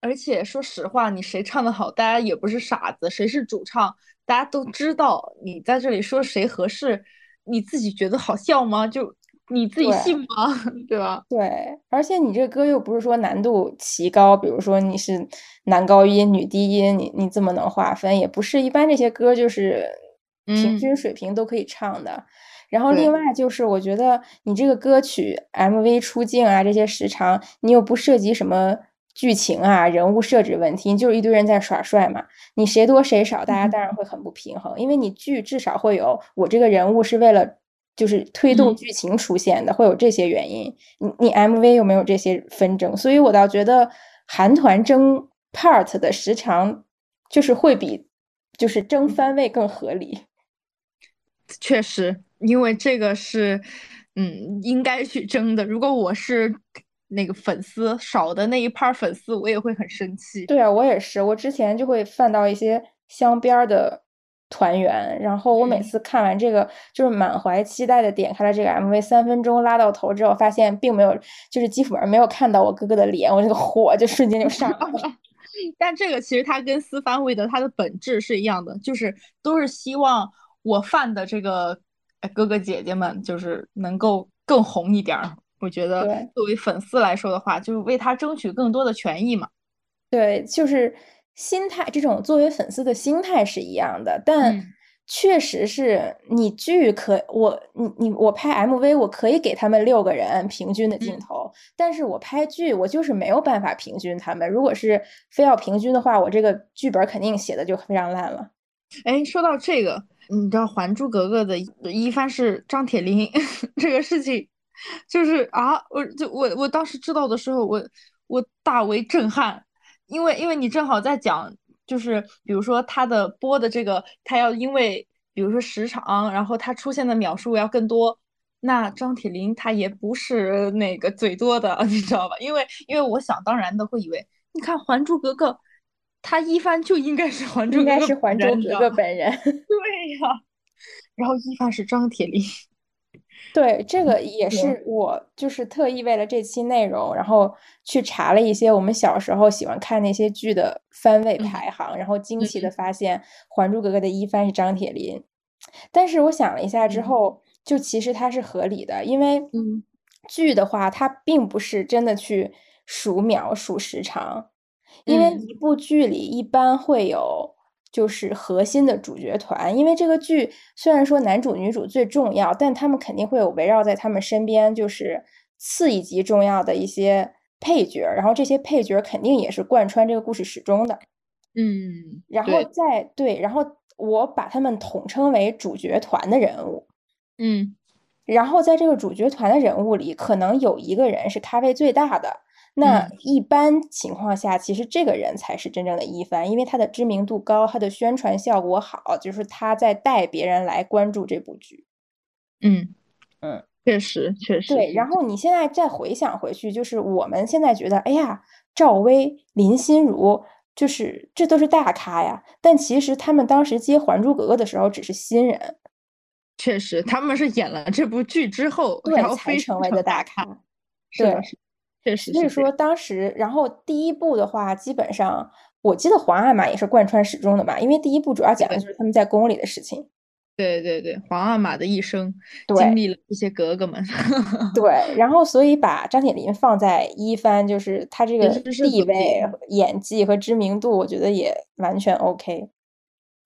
而且说实话，你谁唱的好，大家也不是傻子，谁是主唱，大家都知道。你在这里说谁合适，你自己觉得好笑吗？就你自己信吗？对吧？对，而且你这个歌又不是说难度奇高，比如说你是男高音、女低音，你你这么能划分，也不是。一般这些歌就是。平均水平都可以唱的，然后另外就是我觉得你这个歌曲 MV 出镜啊这些时长，你又不涉及什么剧情啊人物设置问题，你就是一堆人在耍帅嘛，你谁多谁少，大家当然会很不平衡，因为你剧至少会有我这个人物是为了就是推动剧情出现的，会有这些原因，你你 MV 又没有这些纷争，所以我倒觉得韩团争 part 的时长就是会比就是争番位更合理。确实，因为这个是，嗯，应该去争的。如果我是那个粉丝少的那一派粉丝，我也会很生气。对啊，我也是。我之前就会犯到一些镶边的团员，然后我每次看完这个，就是满怀期待的点开了这个 MV，三分钟拉到头之后，发现并没有，就是基本上没有看到我哥哥的脸，我这个火就瞬间就上来了。但这个其实它跟四番位的它的本质是一样的，就是都是希望。我犯的这个哥哥姐姐们，就是能够更红一点儿。我觉得作为粉丝来说的话，就是为他争取更多的权益嘛。对，就是心态，这种作为粉丝的心态是一样的。但确实是你剧可我你你我拍 MV，我可以给他们六个人平均的镜头，但是我拍剧我就是没有办法平均他们。如果是非要平均的话，我这个剧本肯定写的就非常烂了。哎，说到这个。你知道《还珠格格》的一番是张铁林 这个事情，就是啊，我就我我当时知道的时候，我我大为震撼，因为因为你正好在讲，就是比如说他的播的这个，他要因为比如说时长，然后他出现的秒数要更多，那张铁林他也不是那个最多的，你知道吧？因为因为我想当然的会以为，你看《还珠格格》。他一帆就应该是还珠，应该是还珠格格本人。对呀，然后一帆是张铁林。对，这个也是我就是特意为了这期内容，然后去查了一些我们小时候喜欢看那些剧的番位排行，然后惊奇的发现《还珠格格》的一帆是张铁林。但是我想了一下之后，就其实它是合理的，因为剧的话，它并不是真的去数秒数时长。因为一部剧里一般会有就是核心的主角团，因为这个剧虽然说男主女主最重要，但他们肯定会有围绕在他们身边就是次一级重要的一些配角，然后这些配角肯定也是贯穿这个故事始终的。嗯，然后再对，然后我把他们统称为主角团的人物。嗯，然后在这个主角团的人物里，可能有一个人是咖位最大的。那一般情况下，其实这个人才是真正的一番，因为他的知名度高，他的宣传效果好，就是他在带别人来关注这部剧。嗯嗯，确实确实。对，然后你现在再回想回去，就是我们现在觉得，哎呀，赵薇、林心如，就是这都是大咖呀。但其实他们当时接《还珠格格》的时候只是新人。确实，他们是演了这部剧之后，然后才成为的大咖。对。所以说，当时，然后第一部的话，基本上我记得皇阿玛也是贯穿始终的嘛，因为第一部主要讲的就是他们在宫里的事情。对对对，皇阿玛的一生经历了这些格格们。对，然后所以把张铁林放在一番，就是他这个地位、演技和知名度，我觉得也完全 OK。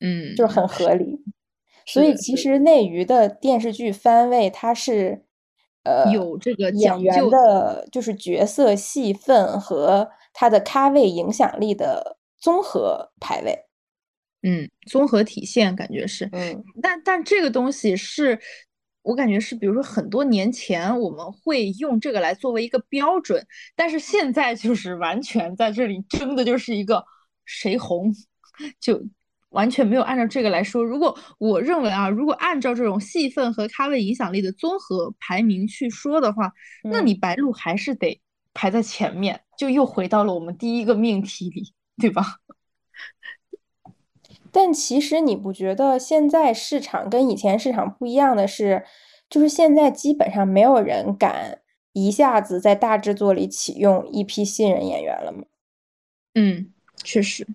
嗯，就是很合理。所以其实内娱的电视剧番位，它是。呃，有这个演员的，就是角色戏份和他的咖位影响力的综合排位，嗯，综合体现感觉是，嗯，但但这个东西是我感觉是，比如说很多年前我们会用这个来作为一个标准，但是现在就是完全在这里争的就是一个谁红，就完全没有按照这个来说。如果我认为啊，如果按照这种戏份和咖位影响力的综合排名去说的话，那你白鹿还是得排在前面，就又回到了我们第一个命题里，对吧？但其实你不觉得现在市场跟以前市场不一样的是，就是现在基本上没有人敢一下子在大制作里启用一批新人演员了吗？嗯，确实，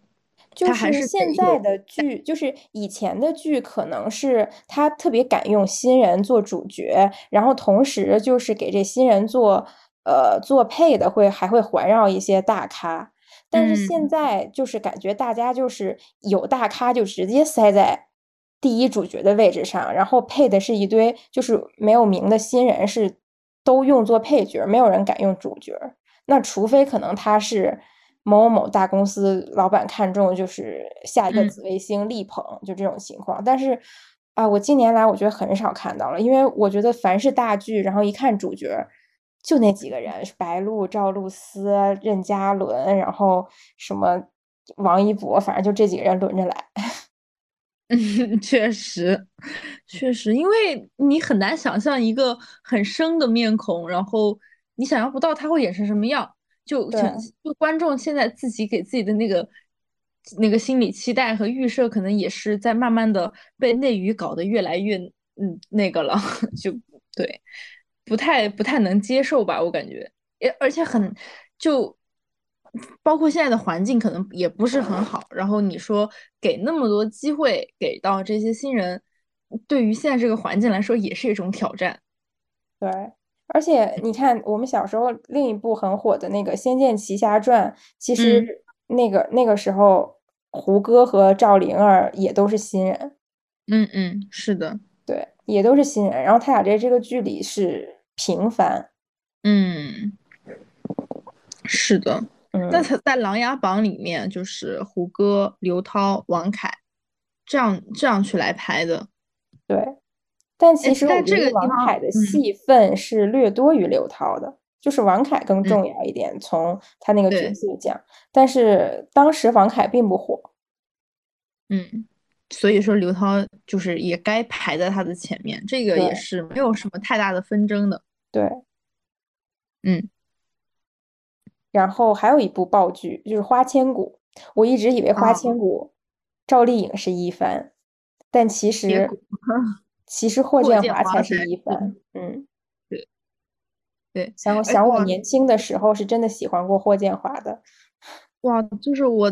就是现在的剧，就是以前的剧，可能是他特别敢用新人做主角，然后同时就是给这新人做呃做配的，会还会环绕一些大咖。但是现在就是感觉大家就是有大咖就直接塞在第一主角的位置上，然后配的是一堆就是没有名的新人，是都用作配角，没有人敢用主角。那除非可能他是某某某大公司老板看中，就是下一个紫微星力捧，就这种情况。但是啊，我近年来我觉得很少看到了，因为我觉得凡是大剧，然后一看主角。就那几个人，是白鹿、赵露思、任嘉伦，然后什么王一博，反正就这几个人轮着来。嗯，确实，确实，因为你很难想象一个很生的面孔，然后你想象不到他会演成什么样。就就观众现在自己给自己的那个那个心理期待和预设，可能也是在慢慢的被内娱搞得越来越嗯那个了。就对。不太不太能接受吧，我感觉，也而且很就包括现在的环境可能也不是很好。然后你说给那么多机会给到这些新人，对于现在这个环境来说也是一种挑战。对，而且你看我们小时候另一部很火的那个《仙剑奇侠传》，其实那个那个时候胡歌和赵灵儿也都是新人。嗯嗯，是的，对，也都是新人。然后他俩在这个剧里是。平凡，嗯，是的，那他在《琅琊榜》里面，就是胡歌、刘涛、王凯这样这样去来排的，对。但其实我觉得王凯的戏份是略多于刘涛的，就是王凯更重要一点，从他那个角色讲。但是当时王凯并不火，嗯。所以说刘涛就是也该排在他的前面，这个也是没有什么太大的纷争的。对，嗯。然后还有一部爆剧就是《花千骨》，我一直以为《花千骨》赵丽颖是一番，但其实其实霍建华才是一番。嗯，对，对。想想我年轻的时候是真的喜欢过霍建华的。哇，就是我，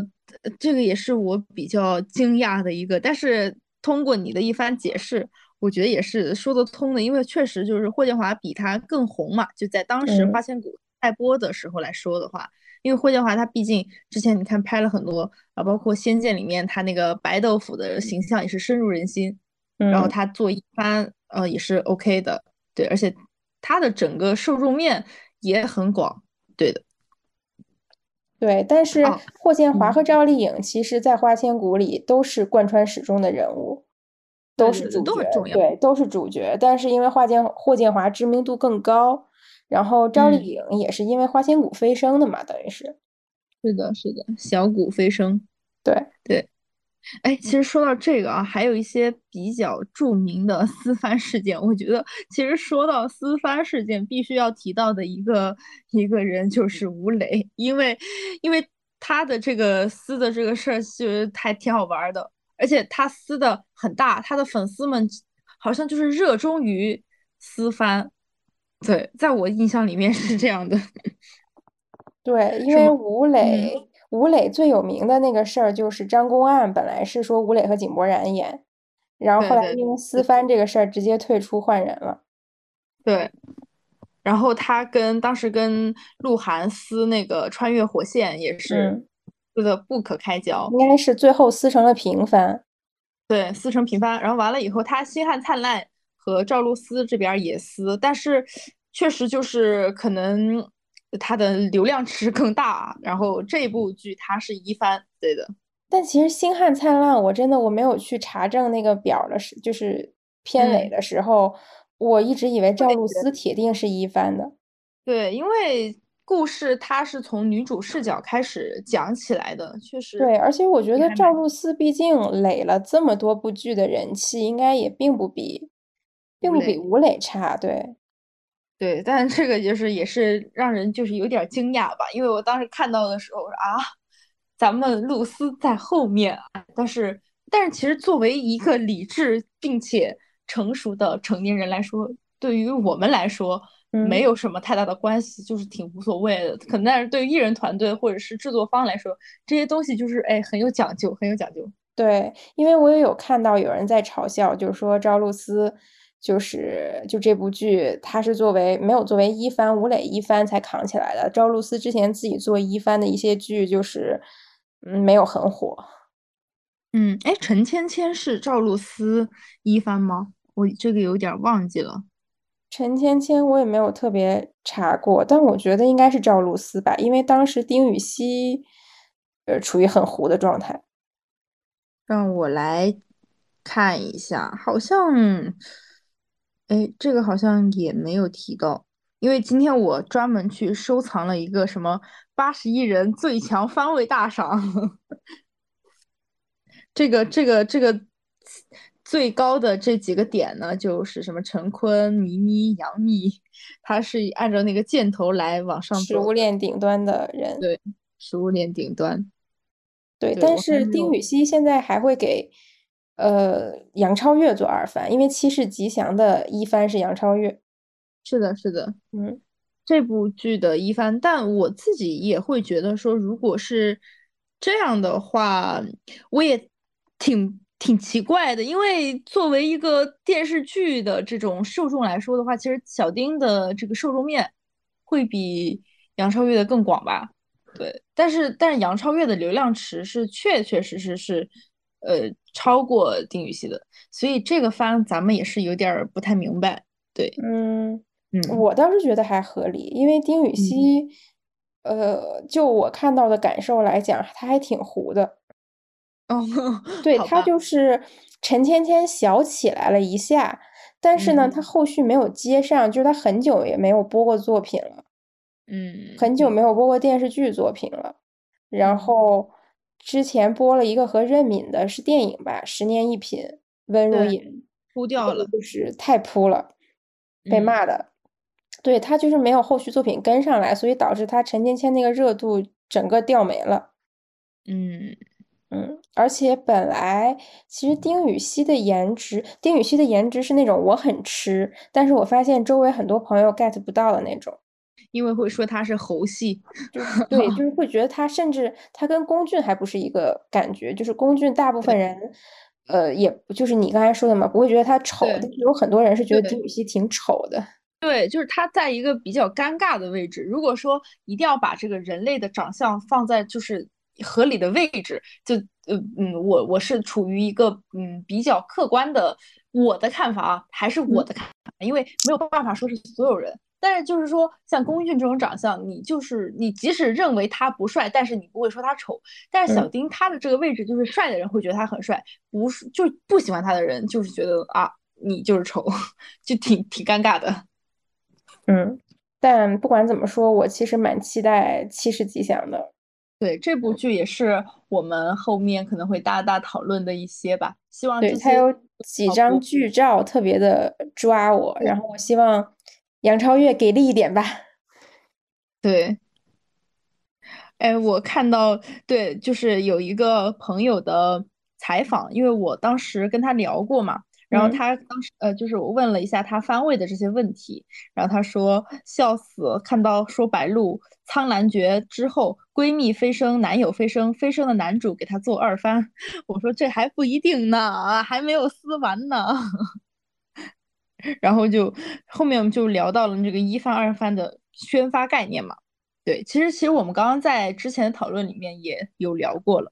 这个也是我比较惊讶的一个，但是通过你的一番解释，我觉得也是说得通的，因为确实就是霍建华比他更红嘛，就在当时《花千骨》开播的时候来说的话，因为霍建华他毕竟之前你看拍了很多啊，包括《仙剑》里面他那个白豆腐的形象也是深入人心，然后他做一番呃也是 OK 的，对，而且他的整个受众面也很广，对的。对，但是霍建华和赵丽颖其实，在《花千骨》里都是贯穿始终的人物，都是主角，对，都是主角。但是因为霍建霍建华知名度更高，然后赵丽颖也是因为《花千骨》飞升的嘛，等于是。是的，是的，小骨飞升。对对。哎，其实说到这个啊，还有一些比较著名的私翻事件。我觉得，其实说到私翻事件，必须要提到的一个一个人就是吴磊，因为因为他的这个撕的这个事儿，其实还挺好玩的，而且他撕的很大，他的粉丝们好像就是热衷于私翻。对，在我印象里面是这样的。对，因为吴磊。吴磊最有名的那个事儿就是张公案，本来是说吴磊和井柏然演，然后后来因为撕翻这个事儿，直接退出换人了。对，然后他跟当时跟鹿晗撕那个穿越火线也是撕的不可开交，应该是最后撕成了平番。对，撕成平番，然后完了以后，他星汉灿烂和赵露思这边也撕，但是确实就是可能。它的流量池更大，然后这部剧它是一番，对的。但其实《星汉灿烂》，我真的我没有去查证那个表的时，就是片尾的时候，我一直以为赵露思铁定是一番的。对，因为故事它是从女主视角开始讲起来的，确实。对，而且我觉得赵露思毕竟垒了这么多部剧的人气，应该也并不比，并不比吴磊差。对，对，但这个就是也是让人就是有点惊讶吧，因为我当时看到的时候啊，咱们露思在后面啊，但是但是其实作为一个理智并且成熟的成年人来说，对于我们来说。没有什么太大的关系，就是挺无所谓的。可能但是对于艺人团队或者是制作方来说，这些东西就是哎很有讲究，很有讲究。对，因为我也有看到有人在嘲笑，就是说赵露思就是就这部剧，她是作为没有作为一番吴磊一番才扛起来的。赵露思之前自己做一番的一些剧，就是嗯没有很火。嗯，哎，陈芊芊是赵露思一番吗？我这个有点忘记了。陈芊芊我也没有特别查过，但我觉得应该是赵露思吧，因为当时丁禹兮，呃，处于很糊的状态。让我来看一下，好像，哎，这个好像也没有提到，因为今天我专门去收藏了一个什么八十亿人最强番位大赏，这个这个这个。最高的这几个点呢，就是什么陈坤、倪妮、杨幂，他是按照那个箭头来往上走。食物链顶端的人，对，食物链顶端。对，但是丁禹兮现在还会给呃杨超越做二番，因为七世吉祥的一番是杨超越。是的，是的，嗯，这部剧的一番，但我自己也会觉得说，如果是这样的话，我也挺。挺奇怪的，因为作为一个电视剧的这种受众来说的话，其实小丁的这个受众面会比杨超越的更广吧？对，但是但是杨超越的流量池是确确实实是呃超过丁禹兮的，所以这个番咱们也是有点不太明白。对，嗯嗯，我倒是觉得还合理，因为丁禹兮，呃，就我看到的感受来讲，他还挺糊的。哦，对他就是陈芊芊小起来了一下，但是呢，他后续没有接上，就是他很久也没有播过作品了，嗯，很久没有播过电视剧作品了。然后之前播了一个和任敏的是电影吧，《十年一品》，温如隐扑掉了，就是太扑了，被骂的。对他就是没有后续作品跟上来，所以导致他陈芊芊那个热度整个掉没了。嗯。嗯，而且本来其实丁禹兮的颜值，丁禹兮的颜值是那种我很吃，但是我发现周围很多朋友 get 不到的那种，因为会说他是猴系，对，就是会觉得他甚至他跟龚俊还不是一个感觉，就是龚俊大部分人，呃，也就是你刚才说的嘛，不会觉得他丑，但是有很多人是觉得丁禹兮挺丑的，对，就是他在一个比较尴尬的位置。如果说一定要把这个人类的长相放在就是。合理的位置，就呃嗯，我我是处于一个嗯比较客观的我的看法啊，还是我的看法，因为没有办法说是所有人。但是就是说，像龚俊这种长相，你就是你即使认为他不帅，但是你不会说他丑。但是小丁他的这个位置，就是帅的人会觉得他很帅，不是就不喜欢他的人就是觉得啊你就是丑，就挺挺尴尬的。嗯，但不管怎么说，我其实蛮期待七世吉祥的。对这部剧也是我们后面可能会大大讨论的一些吧。希望对它有几张剧照特别的抓我，然后我希望杨超越给力一点吧。对，哎，我看到对，就是有一个朋友的采访，因为我当时跟他聊过嘛。然后他当时呃，就是我问了一下他番位的这些问题，然后他说笑死，看到说白鹿苍兰诀之后，闺蜜飞升，男友飞升，飞升的男主给他做二番，我说这还不一定呢，啊，还没有撕完呢。然后就后面我们就聊到了这个一番二番的宣发概念嘛，对，其实其实我们刚刚在之前的讨论里面也有聊过了，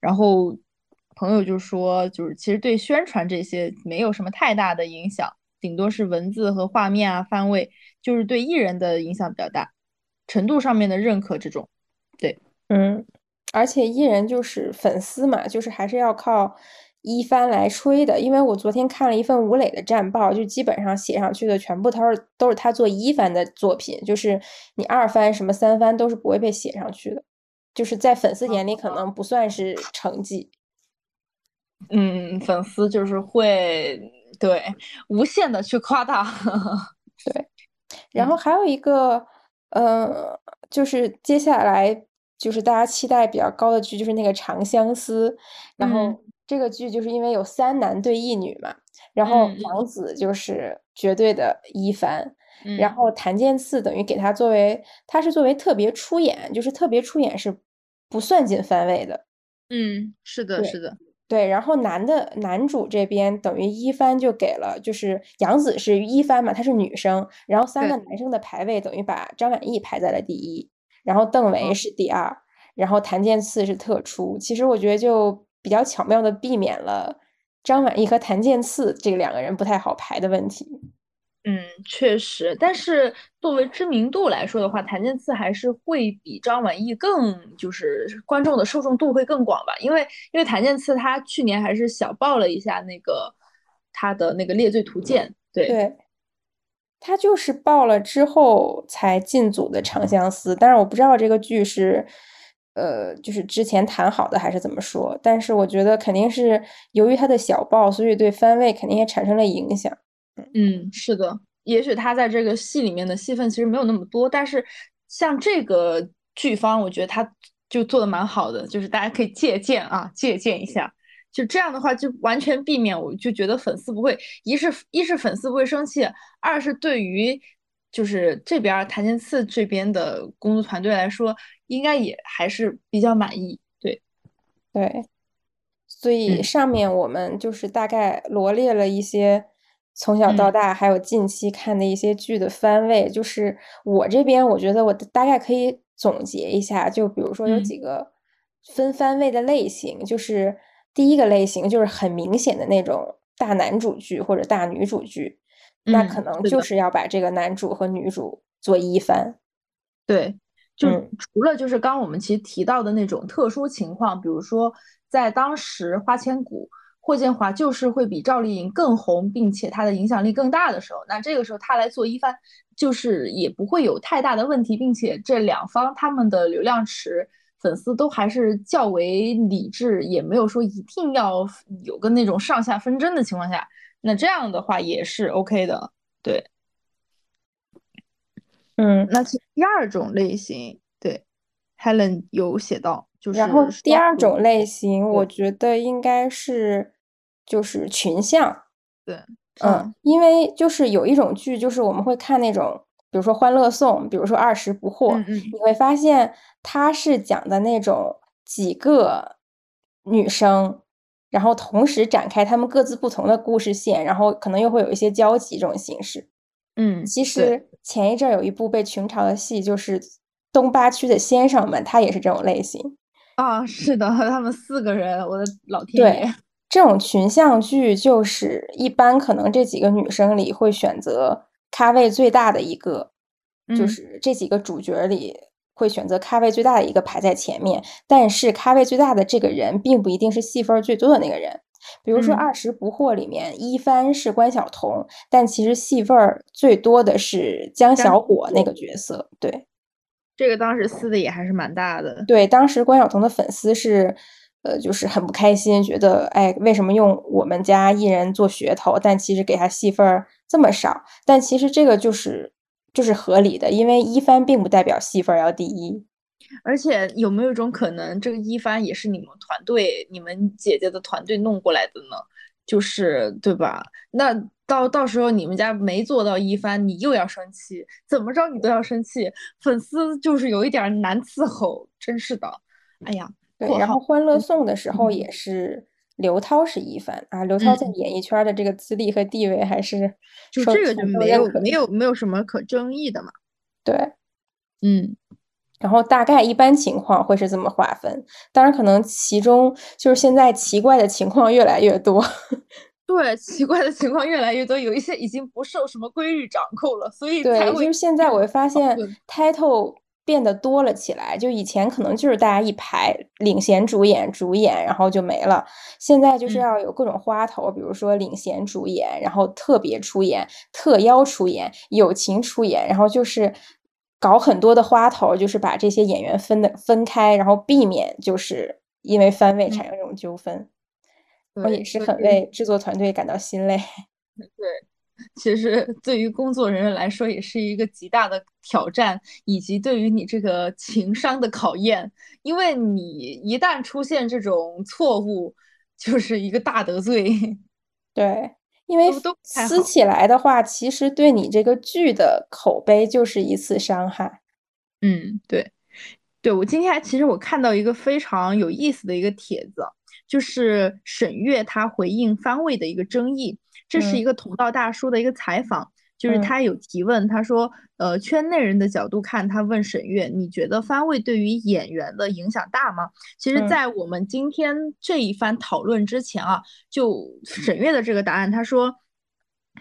然后。朋友就说，就是其实对宣传这些没有什么太大的影响，顶多是文字和画面啊、番位，就是对艺人的影响比较大，程度上面的认可这种。对，嗯，而且艺人就是粉丝嘛，就是还是要靠一番来吹的，因为我昨天看了一份吴磊的战报，就基本上写上去的全部都是都是他做一番的作品，就是你二番什么三番都是不会被写上去的，就是在粉丝眼里可能不算是成绩。嗯，粉丝就是会对无限的去夸大，对。然后还有一个，呃，就是接下来就是大家期待比较高的剧，就是那个《长相思》。然后这个剧就是因为有三男对一女嘛，然后杨紫就是绝对的一番，然后谭健次等于给他作为他是作为特别出演，就是特别出演是不算进番位的。嗯，是的，是的。对，然后男的男主这边等于一番就给了，就是杨紫是一番嘛，她是女生，然后三个男生的排位等于把张晚意排在了第一，然后邓为是第二，然后谭健次是特出。其实我觉得就比较巧妙的避免了张晚意和谭健次这两个人不太好排的问题。嗯，确实，但是作为知名度来说的话，谭健次还是会比张晚意更就是观众的受众度会更广吧，因为因为谭健次他去年还是小爆了一下那个他的那个列罪图鉴，对对，他就是爆了之后才进组的长相思，但是我不知道这个剧是呃就是之前谈好的还是怎么说，但是我觉得肯定是由于他的小爆，所以对番位肯定也产生了影响。嗯，是的，也许他在这个戏里面的戏份其实没有那么多，但是像这个剧方，我觉得他就做的蛮好的，就是大家可以借鉴啊，借鉴一下。就这样的话，就完全避免，我就觉得粉丝不会，一是一是粉丝不会生气，二是对于就是这边谭健次这边的工作团队来说，应该也还是比较满意。对，对，所以上面我们就是大概罗列了一些。从小到大，还有近期看的一些剧的番位，就是我这边，我觉得我大概可以总结一下。就比如说有几个分番位的类型，就是第一个类型就是很明显的那种大男主剧或者大女主剧，那可能就是要把这个男主和女主做一番。对，就除了就是刚我们其实提到的那种特殊情况，比如说在当时《花千骨》。霍建华就是会比赵丽颖更红，并且他的影响力更大的时候，那这个时候他来做一番，就是也不会有太大的问题，并且这两方他们的流量池粉丝都还是较为理智，也没有说一定要有个那种上下纷争的情况下，那这样的话也是 OK 的。对，嗯，那第二种类型，对，Helen 有写到。就是然后第二种类型，我觉得应该是就是群像，对，嗯，因为就是有一种剧，就是我们会看那种，比如说《欢乐颂》，比如说《二十不惑》，你会发现它是讲的那种几个女生，然后同时展开她们各自不同的故事线，然后可能又会有一些交集这种形式。嗯，其实前一阵有一部被群嘲的戏，就是东八区的先生们，他也是这种类型。啊，是的，他们四个人，我的老天爷！对，这种群像剧就是一般可能这几个女生里会选择咖位最大的一个，就是这几个主角里会选择咖位最大的一个排在前面。但是咖位最大的这个人并不一定是戏份最多的那个人。比如说《二十不惑》里面一帆是关晓彤，但其实戏份儿最多的是江小果那个角色。对。这个当时撕的也还是蛮大的。对，当时关晓彤的粉丝是，呃，就是很不开心，觉得，哎，为什么用我们家艺人做噱头？但其实给他戏份这么少，但其实这个就是就是合理的，因为一番并不代表戏份要第一。而且有没有一种可能，这个一番也是你们团队、你们姐姐的团队弄过来的呢？就是对吧？那到到时候你们家没做到一番，你又要生气，怎么着你都要生气，粉丝就是有一点难伺候，真是的。哎呀，对。然后《欢乐颂》的时候也是刘涛是一番啊，刘涛在演艺圈的这个资历和地位还是就这个就没有没有没有什么可争议的嘛。对，嗯。然后大概一般情况会是这么划分，当然可能其中就是现在奇怪的情况越来越多。对，奇怪的情况越来越多，有一些已经不受什么规律掌控了，所以对，就是现在我会发现，title 变得多了起来。就以前可能就是大家一排领衔主演、主演，然后就没了。现在就是要有各种花头，比如说领衔主演，然后特别出演、特邀出演、友情出演，然后就是搞很多的花头，就是把这些演员分的分开，然后避免就是因为番位产生这种纠纷。我也是很为制作团队感到心累。对，其实对于工作人员来说，也是一个极大的挑战，以及对于你这个情商的考验。因为你一旦出现这种错误，就是一个大得罪。对，因为撕起来的话，其实对你这个剧的口碑就是一次伤害。嗯，对，对我今天还其实我看到一个非常有意思的一个帖子。就是沈月他回应番位的一个争议，这是一个同道大叔的一个采访，就是他有提问，他说，呃，圈内人的角度看，他问沈月，你觉得番位对于演员的影响大吗？其实，在我们今天这一番讨论之前啊，就沈月的这个答案，他说。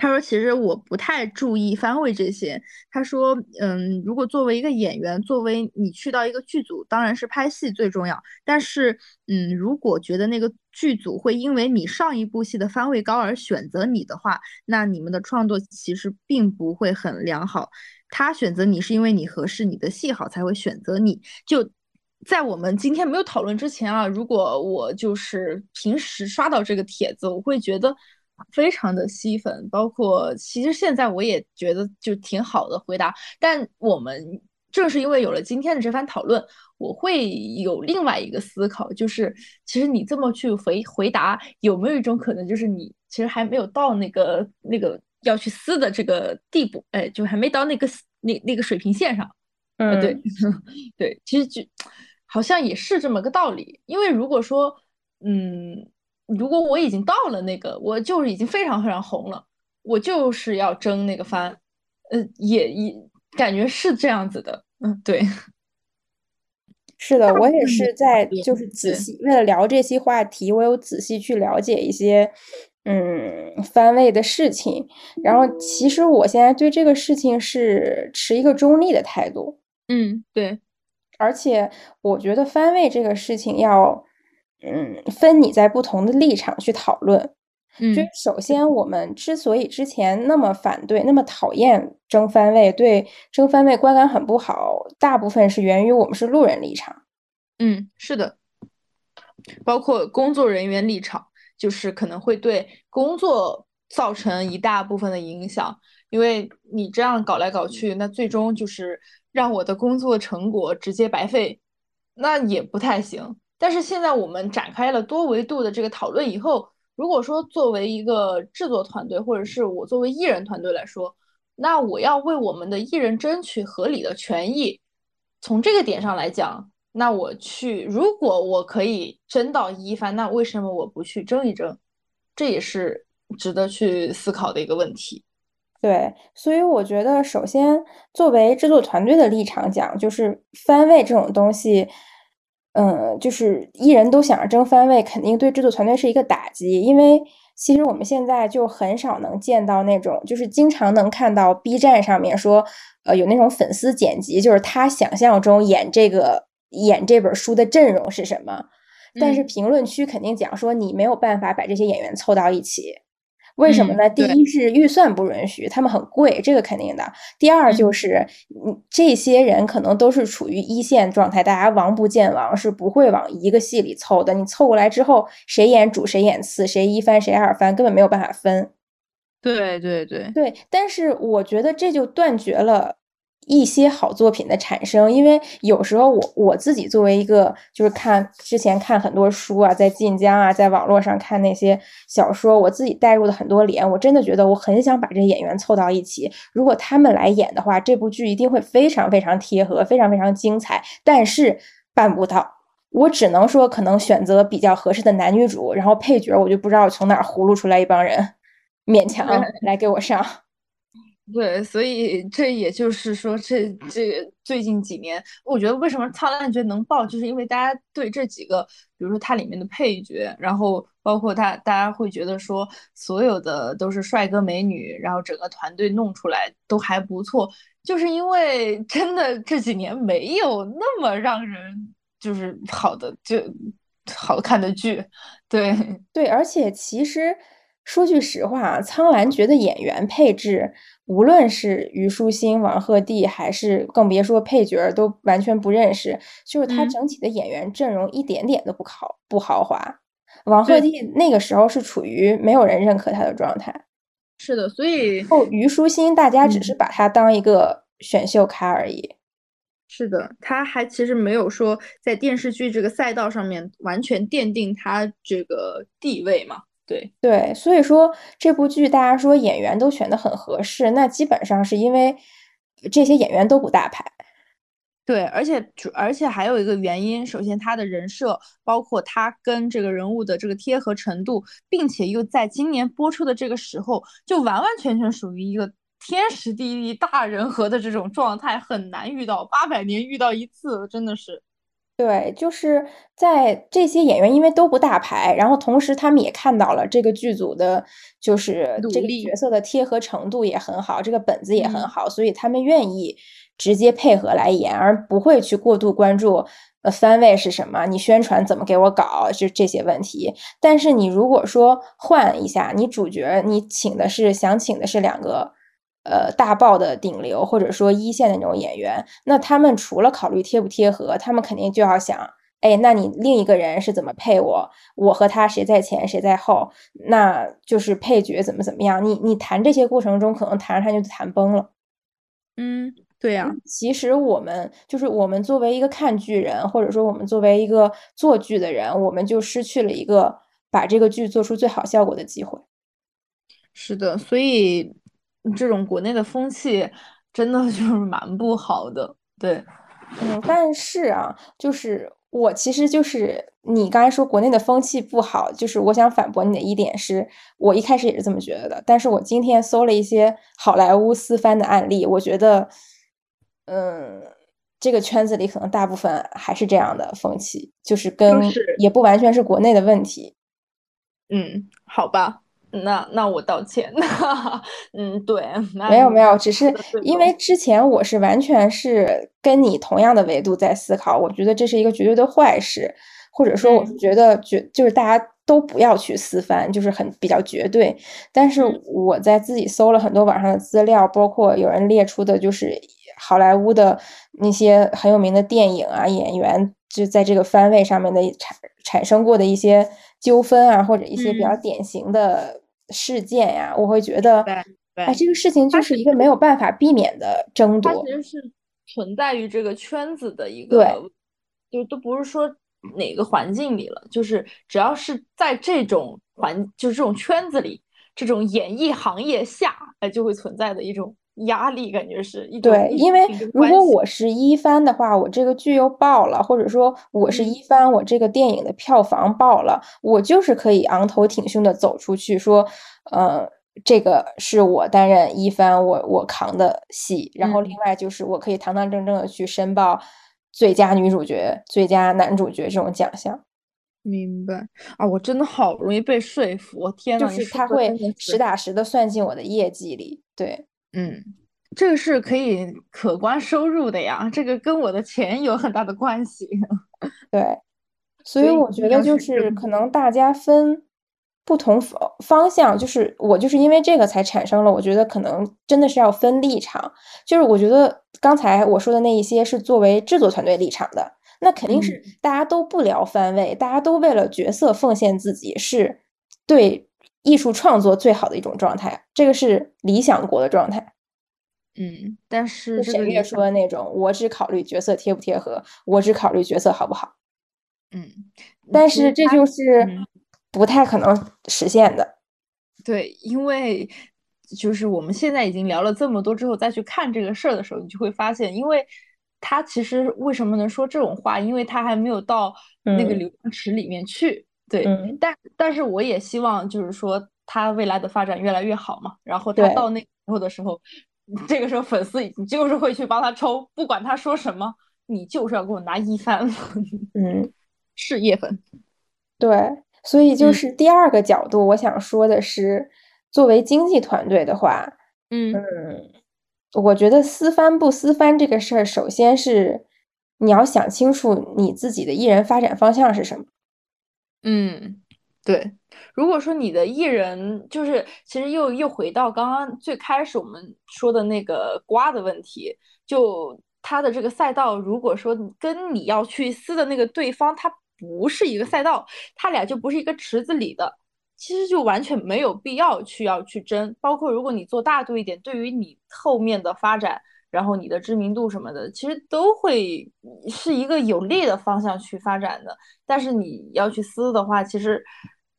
他说：“其实我不太注意番位这些。”他说：“嗯，如果作为一个演员，作为你去到一个剧组，当然是拍戏最重要。但是，嗯，如果觉得那个剧组会因为你上一部戏的番位高而选择你的话，那你们的创作其实并不会很良好。他选择你是因为你合适，你的戏好才会选择你。就在我们今天没有讨论之前啊，如果我就是平时刷到这个帖子，我会觉得。”非常的吸粉，包括其实现在我也觉得就挺好的回答，但我们正是因为有了今天的这番讨论，我会有另外一个思考，就是其实你这么去回回答，有没有一种可能，就是你其实还没有到那个那个要去撕的这个地步，哎，就还没到那个那那个水平线上，嗯，对 对，其实就好像也是这么个道理，因为如果说，嗯。如果我已经到了那个，我就是已经非常非常红了，我就是要争那个番，呃，也也感觉是这样子的，嗯，对，是的，我也是在就是仔细为了聊这些话题，我有仔细去了解一些嗯番位的事情，然后其实我现在对这个事情是持一个中立的态度，嗯，对，而且我觉得番位这个事情要。嗯，分你在不同的立场去讨论。嗯，就首先，我们之所以之前那么反对、那么讨厌争番位，对争番位观感很不好，大部分是源于我们是路人立场。嗯，是的，包括工作人员立场，就是可能会对工作造成一大部分的影响，因为你这样搞来搞去，那最终就是让我的工作成果直接白费，那也不太行。但是现在我们展开了多维度的这个讨论以后，如果说作为一个制作团队，或者是我作为艺人团队来说，那我要为我们的艺人争取合理的权益。从这个点上来讲，那我去，如果我可以争到一番，那为什么我不去争一争？这也是值得去思考的一个问题。对，所以我觉得，首先作为制作团队的立场讲，就是番位这种东西。嗯，就是艺人都想着争番位，肯定对制作团队是一个打击。因为其实我们现在就很少能见到那种，就是经常能看到 B 站上面说，呃，有那种粉丝剪辑，就是他想象中演这个演这本书的阵容是什么，但是评论区肯定讲说你没有办法把这些演员凑到一起。为什么呢？第一是预算不允许，他们很贵，这个肯定的。第二就是，嗯，这些人可能都是处于一线状态，大家王不见王，是不会往一个戏里凑的。你凑过来之后，谁演主，谁演次，谁一番，谁二番，根本没有办法分。对对对对，但是我觉得这就断绝了。一些好作品的产生，因为有时候我我自己作为一个就是看之前看很多书啊，在晋江啊，在网络上看那些小说，我自己带入的很多脸，我真的觉得我很想把这些演员凑到一起，如果他们来演的话，这部剧一定会非常非常贴合，非常非常精彩。但是办不到，我只能说可能选择比较合适的男女主，然后配角我就不知道从哪葫芦出来一帮人，勉强 来给我上。对，所以这也就是说，这这最近几年，我觉得为什么《苍兰诀》能爆，就是因为大家对这几个，比如说它里面的配角，然后包括他，大家会觉得说，所有的都是帅哥美女，然后整个团队弄出来都还不错，就是因为真的这几年没有那么让人就是好的就好看的剧，对对，而且其实。说句实话，《苍兰诀》的演员配置，无论是虞书欣、王鹤棣，还是更别说配角，都完全不认识。就是他整体的演员阵容一点点都不豪不豪华。王鹤棣那个时候是处于没有人认可他的状态。是的，所以后虞书欣大家只是把他当一个选秀咖而已。是的，他还其实没有说在电视剧这个赛道上面完全奠定他这个地位嘛。对对，所以说这部剧大家说演员都选的很合适，那基本上是因为这些演员都不大牌。对，而且主而且还有一个原因，首先他的人设，包括他跟这个人物的这个贴合程度，并且又在今年播出的这个时候，就完完全全属于一个天时地利大人和的这种状态，很难遇到，八百年遇到一次，真的是。对，就是在这些演员因为都不大牌，然后同时他们也看到了这个剧组的，就是这个角色的贴合程度也很好，这个本子也很好，所以他们愿意直接配合来演，而不会去过度关注呃番位是什么，你宣传怎么给我搞，就这些问题。但是你如果说换一下，你主角你请的是想请的是两个。呃，大爆的顶流或者说一线的那种演员，那他们除了考虑贴不贴合，他们肯定就要想，哎，那你另一个人是怎么配我？我和他谁在前谁在后？那就是配角怎么怎么样？你你谈这些过程中，可能谈着谈着就谈崩了。嗯，对呀。其实我们就是我们作为一个看剧人，或者说我们作为一个做剧的人，我们就失去了一个把这个剧做出最好效果的机会。是的，所以。这种国内的风气真的就是蛮不好的，对，嗯，但是啊，就是我其实就是你刚才说国内的风气不好，就是我想反驳你的一点是，我一开始也是这么觉得的，但是我今天搜了一些好莱坞私翻的案例，我觉得，嗯，这个圈子里可能大部分还是这样的风气，就是跟也不完全是国内的问题，嗯，好吧。那那我道歉，嗯，对，没有没有，只是因为之前我是完全是跟你同样的维度在思考，我觉得这是一个绝对的坏事，或者说我是觉得绝就是大家都不要去私翻，就是很比较绝对。但是我在自己搜了很多网上的资料，包括有人列出的就是好莱坞的那些很有名的电影啊演员，就在这个番位上面的产产生过的一些。纠纷啊，或者一些比较典型的事件呀，我会觉得，哎，这个事情就是一个没有办法避免的争夺。它其实是存在于这个圈子的一个，就都不是说哪个环境里了，就是只要是在这种环，就是这种圈子里，这种演艺行业下，哎，就会存在的一种。压力感觉是一对，因为如果我是一番的话，我这个剧又爆了，或者说我是一番，我这个电影的票房爆了，我就是可以昂头挺胸的走出去说，呃，这个是我担任一番，我我扛的戏。然后另外就是我可以堂堂正正的去申报最佳女主角、最佳男主角这种奖项。明白啊，我真的好容易被说服，天呐，就是他会实打实的算进我的业绩里，对。嗯，这个是可以可观收入的呀，这个跟我的钱有很大的关系。对，所以我觉得就是可能大家分不同方方向，就是我就是因为这个才产生了，我觉得可能真的是要分立场。就是我觉得刚才我说的那一些是作为制作团队立场的，那肯定是大家都不聊番位，大家都为了角色奉献自己，是对。艺术创作最好的一种状态，这个是理想国的状态。嗯，但是沈月说的那种，我只考虑角色贴不贴合，我只考虑角色好不好。嗯，但是这就是不太可能实现的。对，因为就是我们现在已经聊了这么多之后，再去看这个事儿的时候，你就会发现，因为他其实为什么能说这种话，因为他还没有到那个流量池里面去。对，但但是我也希望，就是说他未来的发展越来越好嘛。然后他到那时候的时候，这个时候粉丝你就是会去帮他抽，不管他说什么，你就是要给我拿一番。嗯，事业粉。对，所以就是第二个角度，我想说的是，作为经纪团队的话，嗯嗯，我觉得私翻不私翻这个事儿，首先是你要想清楚你自己的艺人发展方向是什么。嗯，对。如果说你的艺人就是，其实又又回到刚刚最开始我们说的那个瓜的问题，就他的这个赛道，如果说跟你要去撕的那个对方，他不是一个赛道，他俩就不是一个池子里的，其实就完全没有必要去要去争。包括如果你做大度一点，对于你后面的发展。然后你的知名度什么的，其实都会是一个有利的方向去发展的。但是你要去撕的话，其实，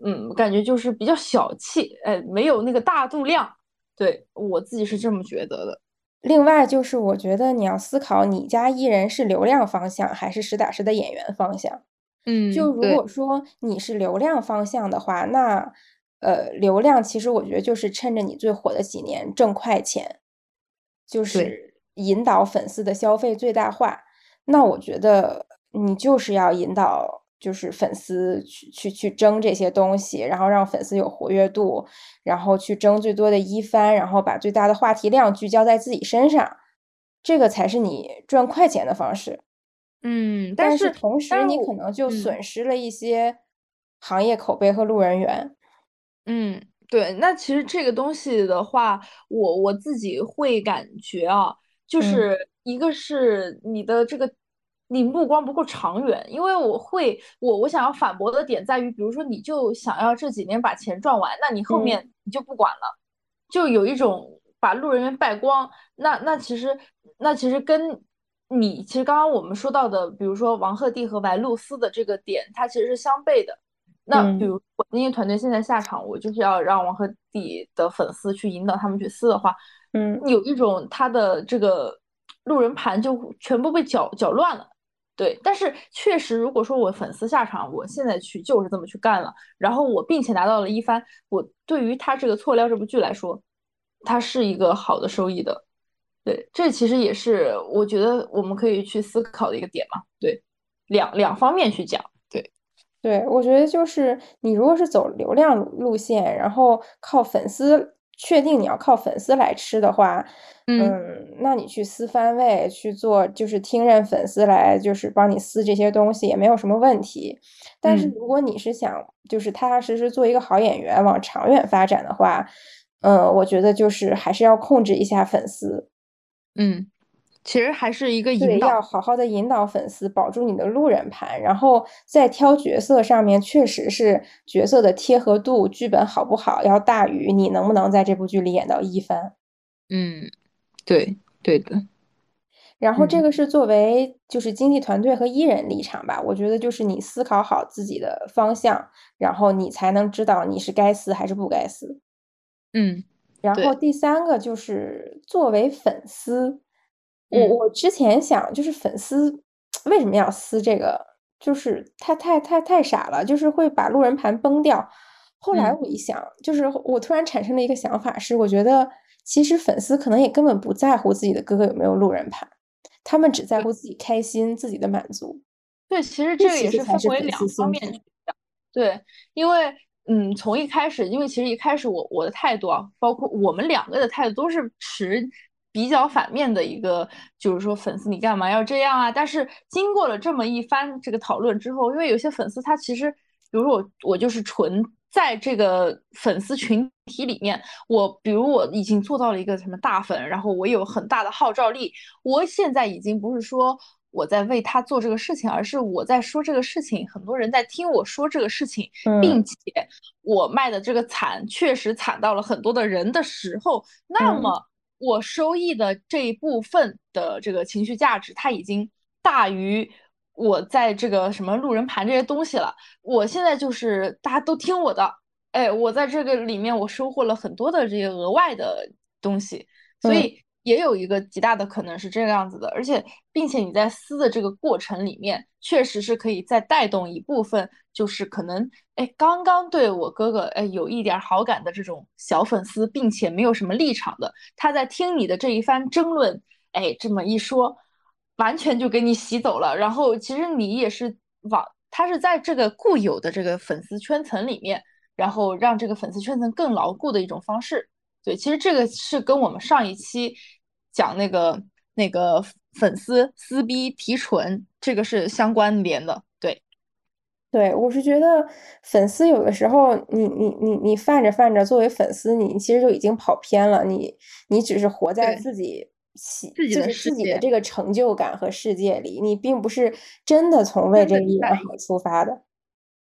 嗯，感觉就是比较小气，哎，没有那个大度量。对我自己是这么觉得的。另外就是，我觉得你要思考，你家艺人是流量方向还是实打实的演员方向。嗯，就如果说你是流量方向的话，那呃，流量其实我觉得就是趁着你最火的几年挣快钱，就是。引导粉丝的消费最大化，那我觉得你就是要引导，就是粉丝去去去争这些东西，然后让粉丝有活跃度，然后去争最多的一番，然后把最大的话题量聚焦在自己身上，这个才是你赚快钱的方式。嗯，但是同时你可能就损失了一些行业口碑和路人缘。嗯，对，那其实这个东西的话，我我自己会感觉啊。就是一个是你的这个，你目光不够长远，因为我会我我想要反驳的点在于，比如说你就想要这几年把钱赚完，那你后面你就不管了，就有一种把路人缘败光。那那其实那其实跟你其实刚刚我们说到的，比如说王鹤棣和白露丝的这个点，它其实是相悖的。那比如我那些团队现在下场，我就是要让王鹤棣的粉丝去引导他们去撕的话。嗯，有一种他的这个路人盘就全部被搅搅乱了，对。但是确实，如果说我粉丝下场，我现在去就是这么去干了，然后我并且拿到了一番，我对于他这个错料这部剧来说，它是一个好的收益的，对。这其实也是我觉得我们可以去思考的一个点嘛，对。两两方面去讲，对。对，我觉得就是你如果是走流量路线，然后靠粉丝。确定你要靠粉丝来吃的话，嗯，那你去撕番位去做，就是听任粉丝来，就是帮你撕这些东西也没有什么问题。但是如果你是想就是踏踏实实做一个好演员，往长远发展的话，嗯，我觉得就是还是要控制一下粉丝，嗯。其实还是一个引导，要好好的引导粉丝，保住你的路人盘，然后在挑角色上面，确实是角色的贴合度、剧本好不好，要大于你能不能在这部剧里演到一番。嗯，对，对的。然后这个是作为就是经纪团队和艺人立场吧，我觉得就是你思考好自己的方向，然后你才能知道你是该撕还是不该撕。嗯，然后第三个就是作为粉丝。我我之前想，就是粉丝为什么要撕这个？就是太太太太傻了，就是会把路人盘崩掉。后来我一想，就是我突然产生了一个想法，是我觉得其实粉丝可能也根本不在乎自己的哥哥有没有路人盘，他们只在乎自己开心、自己的满足。对，其实这个也是分为两方面去讲。对，因为嗯，从一开始，因为其实一开始我我的态度啊，包括我们两个的态度都是持。比较反面的一个，就是说粉丝你干嘛要这样啊？但是经过了这么一番这个讨论之后，因为有些粉丝他其实，比如说我我就是纯在这个粉丝群体里面，我比如我已经做到了一个什么大粉，然后我有很大的号召力，我现在已经不是说我在为他做这个事情，而是我在说这个事情，很多人在听我说这个事情，并且我卖的这个惨确实惨到了很多的人的时候，那么。我收益的这一部分的这个情绪价值，它已经大于我在这个什么路人盘这些东西了。我现在就是大家都听我的，哎，我在这个里面我收获了很多的这些额外的东西，所以也有一个极大的可能是这个样子的，而且并且你在撕的这个过程里面，确实是可以再带动一部分，就是可能哎刚刚对我哥哥哎有一点好感的这种小粉丝，并且没有什么立场的，他在听你的这一番争论，哎这么一说，完全就给你洗走了。然后其实你也是往他是在这个固有的这个粉丝圈层里面，然后让这个粉丝圈层更牢固的一种方式。对，其实这个是跟我们上一期讲那个那个粉丝撕逼提纯，这个是相关联的。对，对我是觉得粉丝有的时候，你你你你犯着犯着，作为粉丝，你其实就已经跑偏了。你你只是活在自己喜，就是自己的这个成就感和世界里，你并不是真的从为这个艺人好出发的。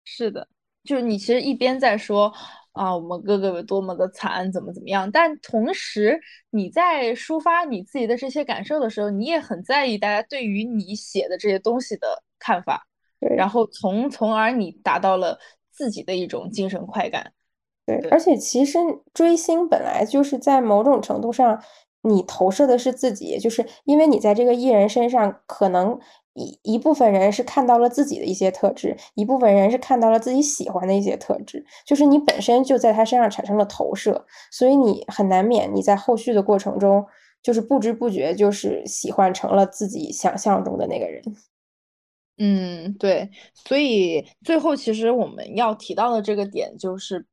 是的，就是你其实一边在说。啊，我们哥哥有多么的惨，怎么怎么样？但同时，你在抒发你自己的这些感受的时候，你也很在意大家对于你写的这些东西的看法，然后从从而你达到了自己的一种精神快感。对，而且其实追星本来就是在某种程度上，你投射的是自己，就是因为你在这个艺人身上可能。一一部分人是看到了自己的一些特质，一部分人是看到了自己喜欢的一些特质，就是你本身就在他身上产生了投射，所以你很难免你在后续的过程中，就是不知不觉就是喜欢成了自己想象中的那个人。嗯，对，所以最后其实我们要提到的这个点就是，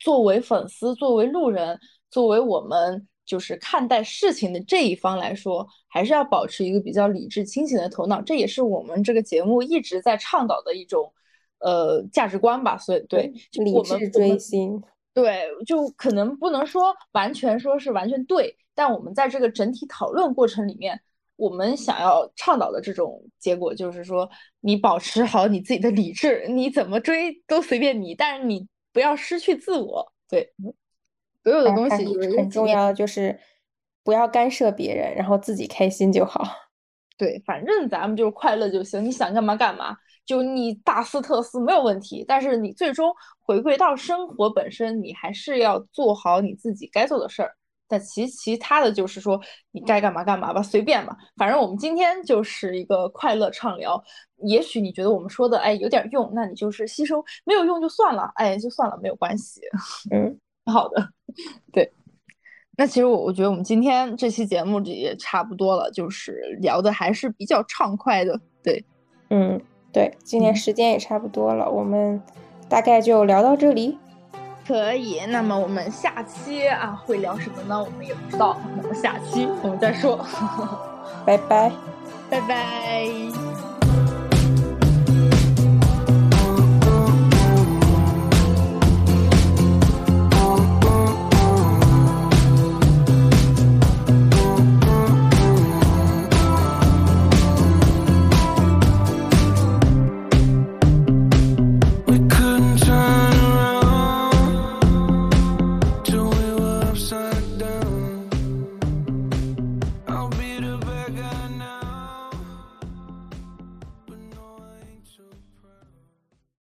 作为粉丝，作为路人，作为我们。就是看待事情的这一方来说，还是要保持一个比较理智清醒的头脑，这也是我们这个节目一直在倡导的一种呃价值观吧。所以，对理智追星，对，就可能不能说完全说是完全对，但我们在这个整体讨论过程里面，我们想要倡导的这种结果就是说，你保持好你自己的理智，你怎么追都随便你，但是你不要失去自我。对。所有的东西很重要，就是不要干涉别人，然后自己开心就好。对，反正咱们就是快乐就行，你想干嘛干嘛，就你大肆特肆没有问题。但是你最终回归到生活本身，你还是要做好你自己该做的事儿。但其其他的就是说，你该干嘛干嘛吧，随便吧。反正我们今天就是一个快乐畅聊。也许你觉得我们说的哎有点用，那你就是吸收；没有用就算了，哎就算了，没有关系。嗯。好的，对，那其实我我觉得我们今天这期节目也差不多了，就是聊的还是比较畅快的，对，嗯，对，今天时间也差不多了，我们大概就聊到这里，可以，那么我们下期啊会聊什么呢？我们也不知道，那么下期我们再说，拜拜，拜拜。